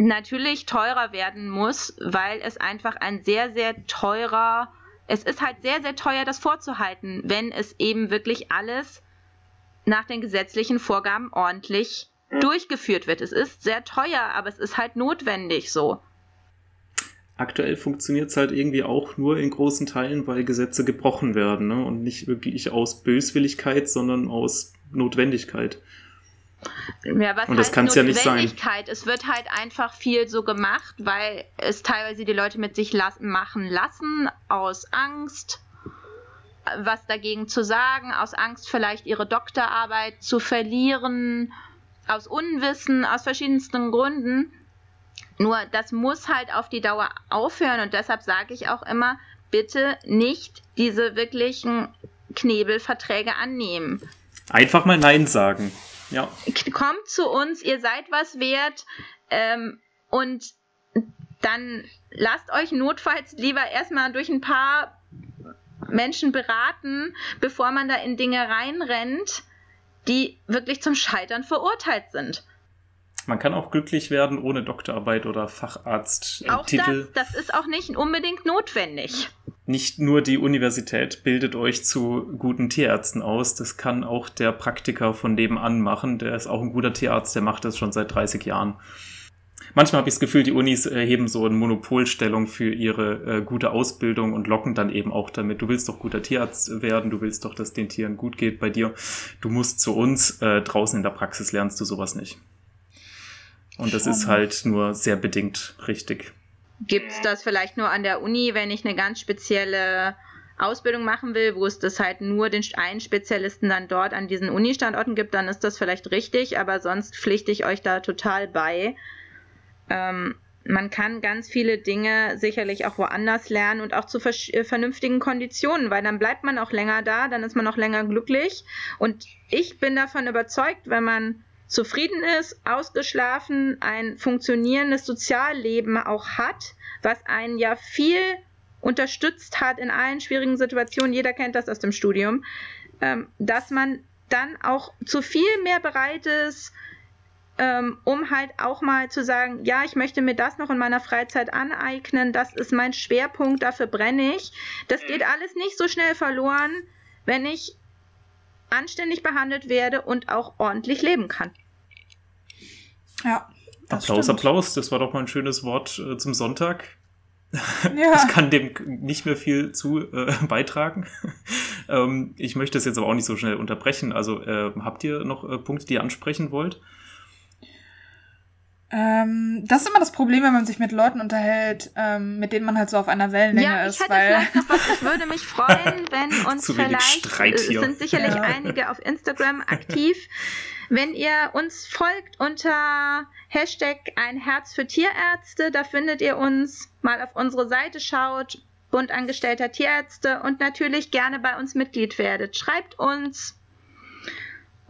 natürlich teurer werden muss, weil es einfach ein sehr, sehr teurer, es ist halt sehr, sehr teuer, das vorzuhalten, wenn es eben wirklich alles nach den gesetzlichen Vorgaben ordentlich durchgeführt wird. Es ist sehr teuer, aber es ist halt notwendig so. Aktuell funktioniert es halt irgendwie auch nur in großen Teilen, weil Gesetze gebrochen werden ne? und nicht wirklich aus Böswilligkeit, sondern aus Notwendigkeit. Ja, was und das kann es ja nicht sein. Es wird halt einfach viel so gemacht, weil es teilweise die Leute mit sich las machen lassen aus Angst was dagegen zu sagen, aus Angst vielleicht ihre Doktorarbeit zu verlieren, aus Unwissen, aus verschiedensten Gründen. Nur das muss halt auf die Dauer aufhören und deshalb sage ich auch immer, bitte nicht diese wirklichen Knebelverträge annehmen. Einfach mal Nein sagen. Ja. Kommt zu uns, ihr seid was wert ähm, und dann lasst euch notfalls lieber erstmal durch ein paar Menschen beraten, bevor man da in Dinge reinrennt, die wirklich zum Scheitern verurteilt sind. Man kann auch glücklich werden ohne Doktorarbeit oder Facharzttitel. Auch das, das ist auch nicht unbedingt notwendig. Nicht nur die Universität bildet euch zu guten Tierärzten aus, das kann auch der Praktiker von nebenan machen. Der ist auch ein guter Tierarzt, der macht das schon seit 30 Jahren manchmal habe ich das Gefühl, die Unis äh, heben so eine Monopolstellung für ihre äh, gute Ausbildung und locken dann eben auch damit. Du willst doch guter Tierarzt werden, du willst doch, dass den Tieren gut geht bei dir. Du musst zu uns, äh, draußen in der Praxis lernst du sowas nicht. Und das Schon. ist halt nur sehr bedingt richtig. Gibt es das vielleicht nur an der Uni, wenn ich eine ganz spezielle Ausbildung machen will, wo es das halt nur den einen Spezialisten dann dort an diesen Uni-Standorten gibt, dann ist das vielleicht richtig, aber sonst pflichte ich euch da total bei. Ähm, man kann ganz viele Dinge sicherlich auch woanders lernen und auch zu äh, vernünftigen Konditionen, weil dann bleibt man auch länger da, dann ist man auch länger glücklich. Und ich bin davon überzeugt, wenn man zufrieden ist, ausgeschlafen, ein funktionierendes Sozialleben auch hat, was einen ja viel unterstützt hat in allen schwierigen Situationen, jeder kennt das aus dem Studium, ähm, dass man dann auch zu viel mehr bereit ist, ähm, um halt auch mal zu sagen, ja, ich möchte mir das noch in meiner Freizeit aneignen, das ist mein Schwerpunkt, dafür brenne ich. Das geht alles nicht so schnell verloren, wenn ich anständig behandelt werde und auch ordentlich leben kann. Ja. Applaus, stimmt. Applaus, das war doch mal ein schönes Wort äh, zum Sonntag. Ja. Ich kann dem nicht mehr viel zu äh, beitragen. ähm, ich möchte es jetzt aber auch nicht so schnell unterbrechen. Also äh, habt ihr noch äh, Punkte, die ihr ansprechen wollt? Ähm, das ist immer das Problem, wenn man sich mit Leuten unterhält, ähm, mit denen man halt so auf einer Wellenlänge ja, ist. Ich hätte vielleicht noch was. Ich würde mich freuen, wenn uns vielleicht, Streit hier. sind sicherlich ja. einige auf Instagram aktiv, wenn ihr uns folgt unter Hashtag ein Herz für Tierärzte, da findet ihr uns, mal auf unsere Seite schaut, Bund angestellter Tierärzte und natürlich gerne bei uns Mitglied werdet. Schreibt uns,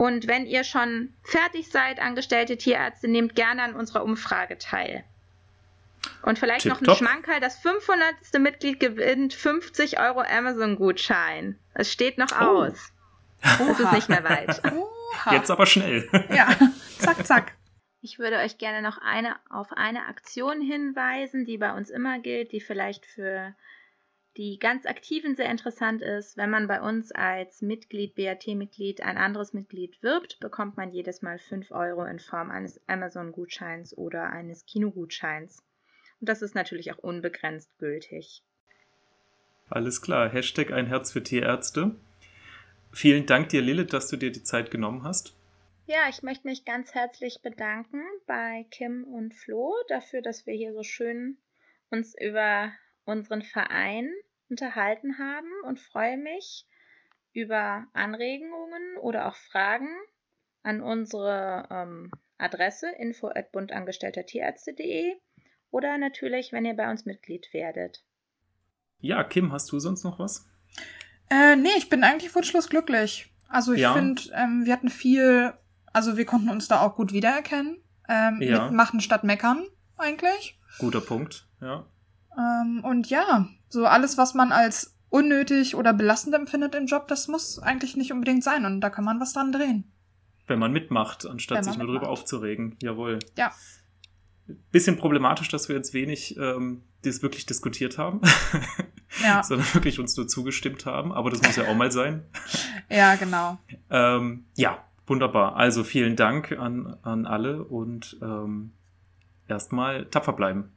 und wenn ihr schon fertig seid, angestellte Tierärzte, nehmt gerne an unserer Umfrage teil. Und vielleicht Tip noch ein top. Schmankerl, das 500. Mitglied gewinnt 50 Euro Amazon-Gutschein. Es steht noch oh. aus. Es ist nicht mehr weit. Oha. Jetzt aber schnell. Ja, zack, zack. Ich würde euch gerne noch eine, auf eine Aktion hinweisen, die bei uns immer gilt, die vielleicht für die ganz aktiven sehr interessant ist. Wenn man bei uns als Mitglied, BAT-Mitglied, ein anderes Mitglied wirbt, bekommt man jedes Mal 5 Euro in Form eines Amazon-Gutscheins oder eines Kinogutscheins. Und das ist natürlich auch unbegrenzt gültig. Alles klar. Hashtag ein Herz für Tierärzte. Vielen Dank dir, Lilith, dass du dir die Zeit genommen hast. Ja, ich möchte mich ganz herzlich bedanken bei Kim und Flo dafür, dass wir hier so schön uns über unseren Verein unterhalten haben und freue mich über Anregungen oder auch Fragen an unsere ähm, Adresse info@buntangestelltertierärzte.de oder natürlich, wenn ihr bei uns Mitglied werdet. Ja, Kim, hast du sonst noch was? Äh, nee, ich bin eigentlich wunschlos glücklich. Also ich ja. finde, ähm, wir hatten viel, also wir konnten uns da auch gut wiedererkennen. Ähm, ja. Mitmachen statt meckern, eigentlich. Guter Punkt, ja. Ähm, und ja, so alles, was man als unnötig oder belastend empfindet im Job, das muss eigentlich nicht unbedingt sein und da kann man was dran drehen. Wenn man mitmacht, anstatt man sich nur mitmacht. drüber aufzuregen. Jawohl. Ja. Bisschen problematisch, dass wir jetzt wenig ähm, das wirklich diskutiert haben, ja. sondern wirklich uns nur zugestimmt haben. Aber das muss ja auch mal sein. ja, genau. Ähm, ja, wunderbar. Also vielen Dank an, an alle und ähm, erstmal tapfer bleiben.